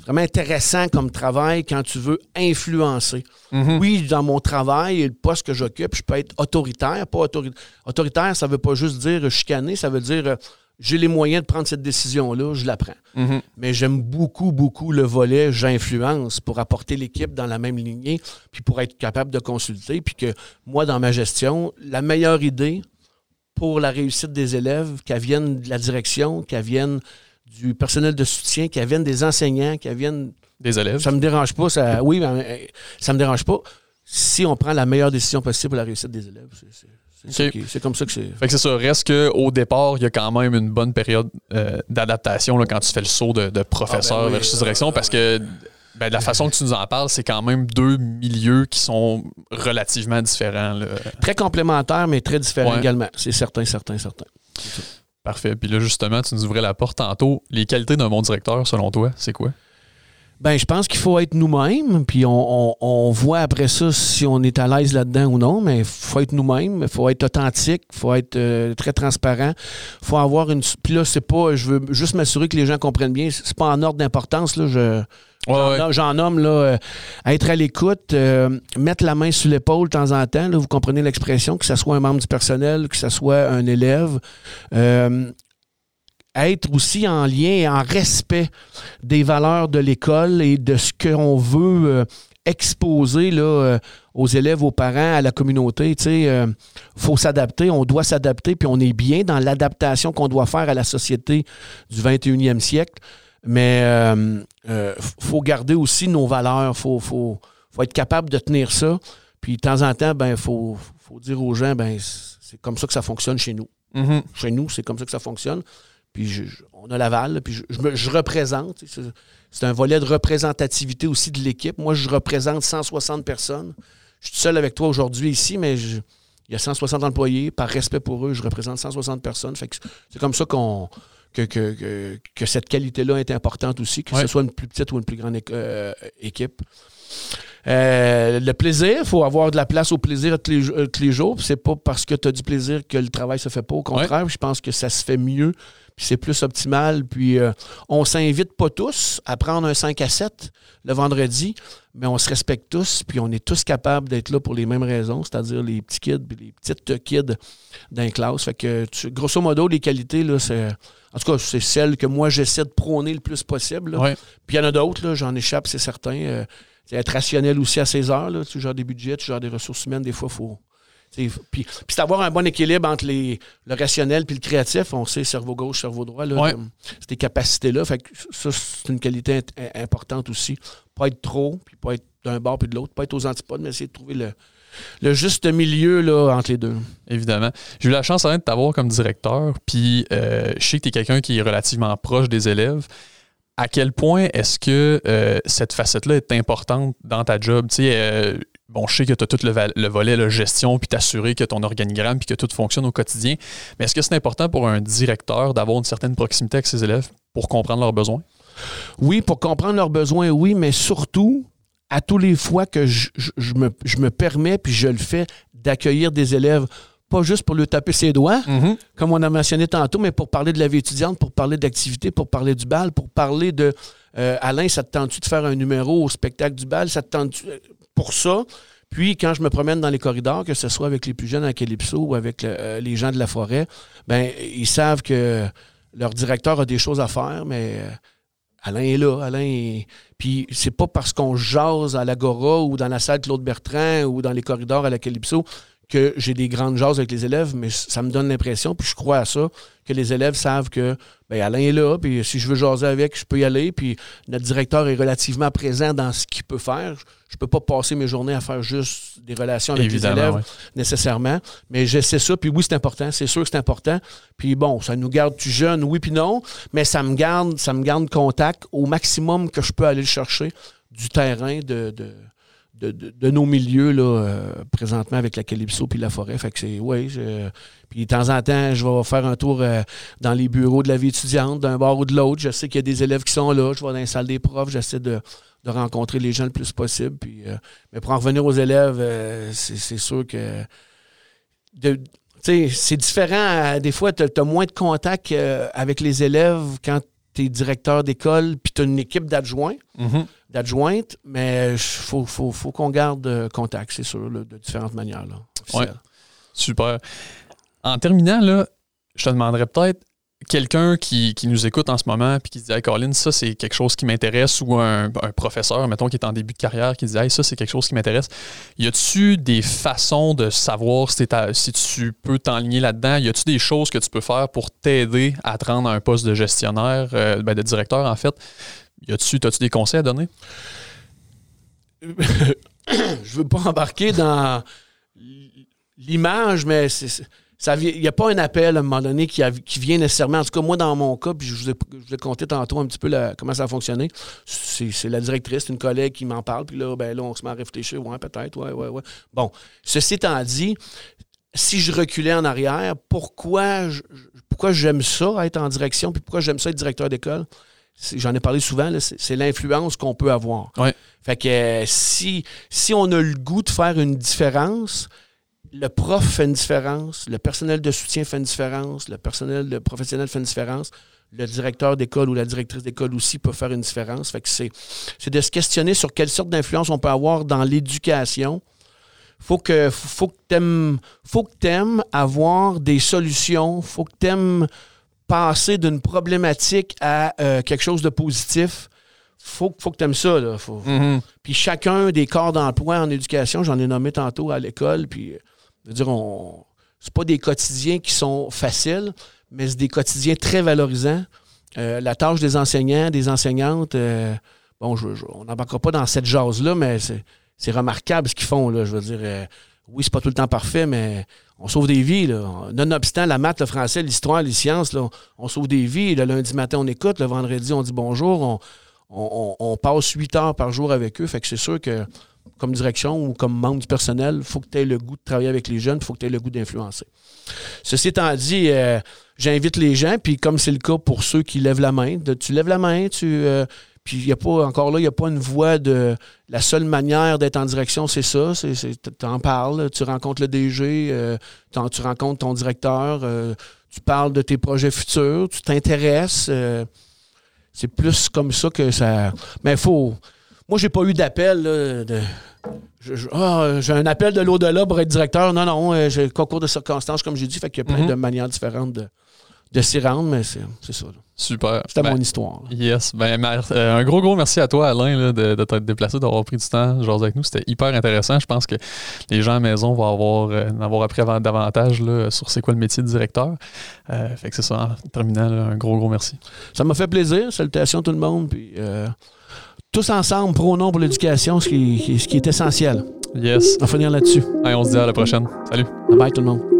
[SPEAKER 2] vraiment intéressant comme travail quand tu veux influencer.
[SPEAKER 1] Mhm.
[SPEAKER 2] Oui, dans mon travail et le poste que j'occupe, je peux être autoritaire. Pas autori- autoritaire, ça veut pas juste dire chicaner, ça veut dire j'ai les moyens de prendre cette décision-là, je la prends.
[SPEAKER 1] Mhm.
[SPEAKER 2] Mais j'aime beaucoup, beaucoup le volet j'influence pour apporter l'équipe dans la même lignée, puis pour être capable de consulter, puis que moi, dans ma gestion, la meilleure idée pour la réussite des élèves, qu'elle vienne de la direction, qu'elle vienne du personnel de soutien, qu'elle vienne des enseignants, qu'elle vienne...
[SPEAKER 1] Des élèves.
[SPEAKER 2] Ça me dérange pas, ça, oui, mais euh, ça me dérange pas si on prend la meilleure décision possible pour la réussite des élèves. C'est- c'est- c'est ça
[SPEAKER 1] Ok.
[SPEAKER 2] qui- C'est comme ça que c'est...
[SPEAKER 1] Fait que c'est ça. Reste qu'au départ, il y a quand même une bonne période euh, d'adaptation quand tu fais le saut de, de professeur
[SPEAKER 2] Ah ben oui,
[SPEAKER 1] versus
[SPEAKER 2] euh,
[SPEAKER 1] direction parce que ben, de la façon que tu nous en parles, c'est quand même deux milieux qui sont relativement différents. là.
[SPEAKER 2] Très complémentaire, mais très différent
[SPEAKER 1] Ouais.
[SPEAKER 2] également. C'est certain, certain, certain.
[SPEAKER 1] Parfait. Puis là, justement, tu nous ouvrais la porte tantôt. Les qualités d'un bon directeur, selon toi, c'est quoi?
[SPEAKER 2] Ben, je pense qu'il faut être nous-mêmes, puis on, on- on voit après ça si on est à l'aise là-dedans ou non, mais il faut être nous-mêmes, il faut être authentique, il faut être euh, très transparent, il faut avoir une... Puis là, c'est pas... Je veux juste m'assurer que les gens comprennent bien, c'est pas en ordre d'importance, là, je...
[SPEAKER 1] Ouais,
[SPEAKER 2] J'en
[SPEAKER 1] ouais.
[SPEAKER 2] nomme- J'en nomme là, euh, être à l'écoute, euh, mettre la main sur l'épaule de temps en temps. Là, vous comprenez l'expression, que ce soit un membre du personnel, que ce soit un élève. Euh, être aussi en lien et en respect des valeurs de l'école et de ce qu'on veut euh, exposer là, euh, aux élèves, aux parents, à la communauté. Sais, euh, faut s'adapter, on doit s'adapter, puis on est bien dans l'adaptation qu'on doit faire à la société du 21e siècle. Mais euh, faut garder aussi nos valeurs. Faut, faut, faut être capable de tenir ça. Puis de temps en temps, ben faut, faut dire aux gens, ben c'est comme ça que ça fonctionne chez nous.
[SPEAKER 1] Mhm.
[SPEAKER 2] Chez nous, c'est comme ça que ça fonctionne. Puis je- je- on a l'aval, puis je, je me- je représente. C'est un volet de représentativité aussi de l'équipe. Moi, je représente 160 personnes. Je suis seul avec toi aujourd'hui ici, mais il y a 160 employés. Par respect pour eux, je représente 160 personnes. Fait que c'est comme ça qu'on que, que, que, que cette qualité-là est importante aussi, que
[SPEAKER 1] Ouais.
[SPEAKER 2] ce soit une plus petite ou une plus grande euh, équipe. Euh, le plaisir, il faut avoir de la place au plaisir tous les, euh, tous les jours. C'est pas parce que tu as du plaisir que le travail se fait pas. Au contraire, je pense que ça se fait mieux, puis c'est plus optimal. Puis euh, on s'invite pas tous à prendre un 5 à 7 le vendredi, mais on se respecte tous, puis on est tous capables d'être là pour les mêmes raisons, c'est-à-dire les petits kids puis les petites kids d'un classe. Fait que tu- grosso modo, les qualités, là, c'est. En tout cas, c'est celles que moi j'essaie de prôner le plus possible.
[SPEAKER 1] Ouais.
[SPEAKER 2] Puis il y en a d'autres, j'en échappe, c'est certain. Euh, c'est être rationnel aussi à ses heures. Là, tu gères des budgets, tu gères des ressources humaines, des fois, il faut. Puis, puis c'est d'avoir un bon équilibre entre les, le rationnel puis le créatif. On sait cerveau gauche, cerveau droit. Là,
[SPEAKER 1] Ouais.
[SPEAKER 2] ces capacités-là. Fait que ça, c'est une qualité importante aussi. Pas être trop, puis pas être d'un bord puis de l'autre. Pas être aux antipodes, mais essayer de trouver le, le juste milieu là, entre les deux.
[SPEAKER 1] Évidemment. J'ai eu la chance de t'avoir comme directeur, puis euh, je sais que tu es quelqu'un qui est relativement proche des élèves. À quel point est-ce que euh, cette facette-là est importante dans ta job? Tu sais, euh, bon, je sais que tu as tout le, volet la gestion, puis t'assurer que ton organigramme, puis que tout fonctionne au quotidien. Mais est-ce que c'est important pour un directeur d'avoir une certaine proximité avec ses élèves pour comprendre leurs besoins?
[SPEAKER 2] Oui, pour comprendre leurs besoins, oui, mais surtout, à tous les fois que je, je- je me, je me permets, puis je le fais, d'accueillir des élèves, pas juste pour lui taper ses doigts, comme on a mentionné tantôt, mais pour parler de la vie étudiante, pour parler d'activité, pour parler du bal, pour parler de euh, Alain, ça te tente-tu de faire un numéro au spectacle du bal? Ça te tente pour ça? Puis, quand je me promène dans les corridors, que ce soit avec les plus jeunes à Calypso ou avec euh, les gens de la forêt, ben ils savent que leur directeur a des choses à faire, mais euh, Alain est là. Alain est... Puis, c'est pas parce qu'on jase à l'Agora ou dans la salle Claude Bertrand ou dans les corridors à la Calypso que j'ai des grandes jases avec les élèves, mais ça me donne l'impression, puis je crois à ça, que les élèves savent que ben, Alain est là, puis si je veux jaser avec, je peux y aller, puis notre directeur est relativement présent dans ce qu'il peut faire. Je peux pas passer mes journées à faire juste des relations avec
[SPEAKER 1] Évidemment,
[SPEAKER 2] les élèves
[SPEAKER 1] ouais.
[SPEAKER 2] nécessairement, mais je sais ça, puis oui, c'est important, c'est sûr que c'est important. Puis bon, ça nous garde plus jeunes, oui puis non, mais ça me garde, ça me garde contact au maximum que je peux aller le chercher du terrain de, de, de, nos milieux là, euh, présentement avec la Calypso puis la forêt. Fait que c'est. Puis de temps en temps, je vais faire un tour euh, dans les bureaux de la vie étudiante, d'un bord ou de l'autre. Je sais qu'il y a des élèves qui sont là. Je vais dans les salles des profs. J'essaie de, rencontrer les gens le plus possible. Euh, mais pour en revenir aux élèves, c'est sûr que c'est différent. Des fois, tu as, moins de contact avec les élèves quand tu es directeur d'école puis tu as une équipe d'adjoints. Mm-hmm d'adjointe, mais il faut, qu'on garde euh, contact, c'est sûr, de différentes manières.
[SPEAKER 1] Super. En terminant, je te demanderais peut-être quelqu'un qui, nous écoute en ce moment puis qui dit Hey Colin, ça c'est quelque chose qui m'intéresse ou un, professeur, mettons, qui est en début de carrière qui dit Hey, ça c'est quelque chose qui m'intéresse. Y a-tu des façons de savoir si, si tu peux t'enligner là-dedans? Y a-tu des choses que tu peux faire pour t'aider à te rendre à un poste de gestionnaire, euh, ben, de directeur en fait y a-tu, as-tu des conseils à donner?
[SPEAKER 2] je veux pas embarquer dans l'image, mais il n'y a pas un appel à un moment donné qui, vient nécessairement. En tout cas, moi, dans mon cas, puis je vous ai, je compté tantôt un petit peu comment ça a fonctionné. C'est la directrice, une collègue qui m'en parle, puis là, ben, là, on se met à réfléchir. Ouais, peut-être, ouais, ouais, ouais. Bon, ceci étant dit, si je reculais en arrière, pourquoi, pourquoi j'aime ça, être en direction, puis pourquoi j'aime ça être directeur d'école? J'en ai parlé souvent, c'est l'influence qu'on peut avoir. Fait que euh, si, si on a le goût de faire une différence, le prof fait une différence, le personnel de soutien fait une différence, le personnel de professionnel fait une différence, le directeur d'école ou la directrice d'école aussi peut faire une différence. Fait que c'est, de se questionner sur quelle sorte d'influence on peut avoir dans l'éducation. Faut que faut que t'aimes faut que t'aimes avoir des solutions, faut que t'aimes passer d'une problématique à euh, quelque chose de positif, faut, faut que tu aimes ça. Là. Mm-hmm. Puis chacun des corps d'emploi en éducation, j'en ai nommé tantôt à l'école, puis je veux dire, on, c'est pas des quotidiens qui sont faciles, mais c'est des quotidiens très valorisants. Euh, la tâche des enseignants, des enseignantes, euh, bon, on n'embarquera pas dans cette jase-là, mais c'est, remarquable ce qu'ils font. Là, je veux dire, oui, c'est pas tout le temps parfait, mais on sauve des vies. Nonobstant la maths, le français, l'histoire, les sciences, là, on sauve des vies. Le lundi matin, on écoute. Le vendredi, on dit bonjour. On, passe huit heures par jour avec eux. Fait que c'est sûr que, comme direction ou comme membre du personnel, il faut que tu aies le goût de travailler avec les jeunes, il faut que tu aies le goût d'influencer. Ceci étant dit, euh, j'invite les gens, puis comme c'est le cas pour ceux qui lèvent la main, tu lèves la main, tu. Euh, puis il y a pas, encore là, il n'y a pas une voie de. La seule manière d'être en direction, c'est ça. Tu en parles, tu rencontres le DG, euh, tu rencontres ton directeur, euh, tu parles de tes projets futurs, tu t'intéresses. Euh, c'est plus comme ça que ça. Mais il faut. Moi, j'ai pas eu d'appel de. Ah, j'ai un appel de l'au-delà pour être directeur. Non, non, j'ai le concours de circonstances, comme j'ai dit, fait qu'il y a plein mm-hmm. de manières différentes de, de s'y rendre, mais c'est ça.
[SPEAKER 1] Super.
[SPEAKER 2] C'était ben, mon histoire.
[SPEAKER 1] Yes. Ben, euh, un gros, gros merci à toi, Alain, de, de t'être déplacé, d'avoir pris du temps genre avec nous. C'était hyper intéressant. Je pense que les gens à la maison vont avoir, euh, avoir appris davantage là, sur c'est quoi le métier de directeur. Euh, fait que c'est ça. En terminant, un gros, gros merci.
[SPEAKER 2] Ça m'a fait plaisir. Salutations à tout le monde. Puis, tous ensemble, prônons pour l'éducation, ce qui, ce qui est essentiel.
[SPEAKER 1] Yes.
[SPEAKER 2] On va finir là-dessus.
[SPEAKER 1] Allez, on se dit à la prochaine. Salut.
[SPEAKER 2] Bye bye tout le monde.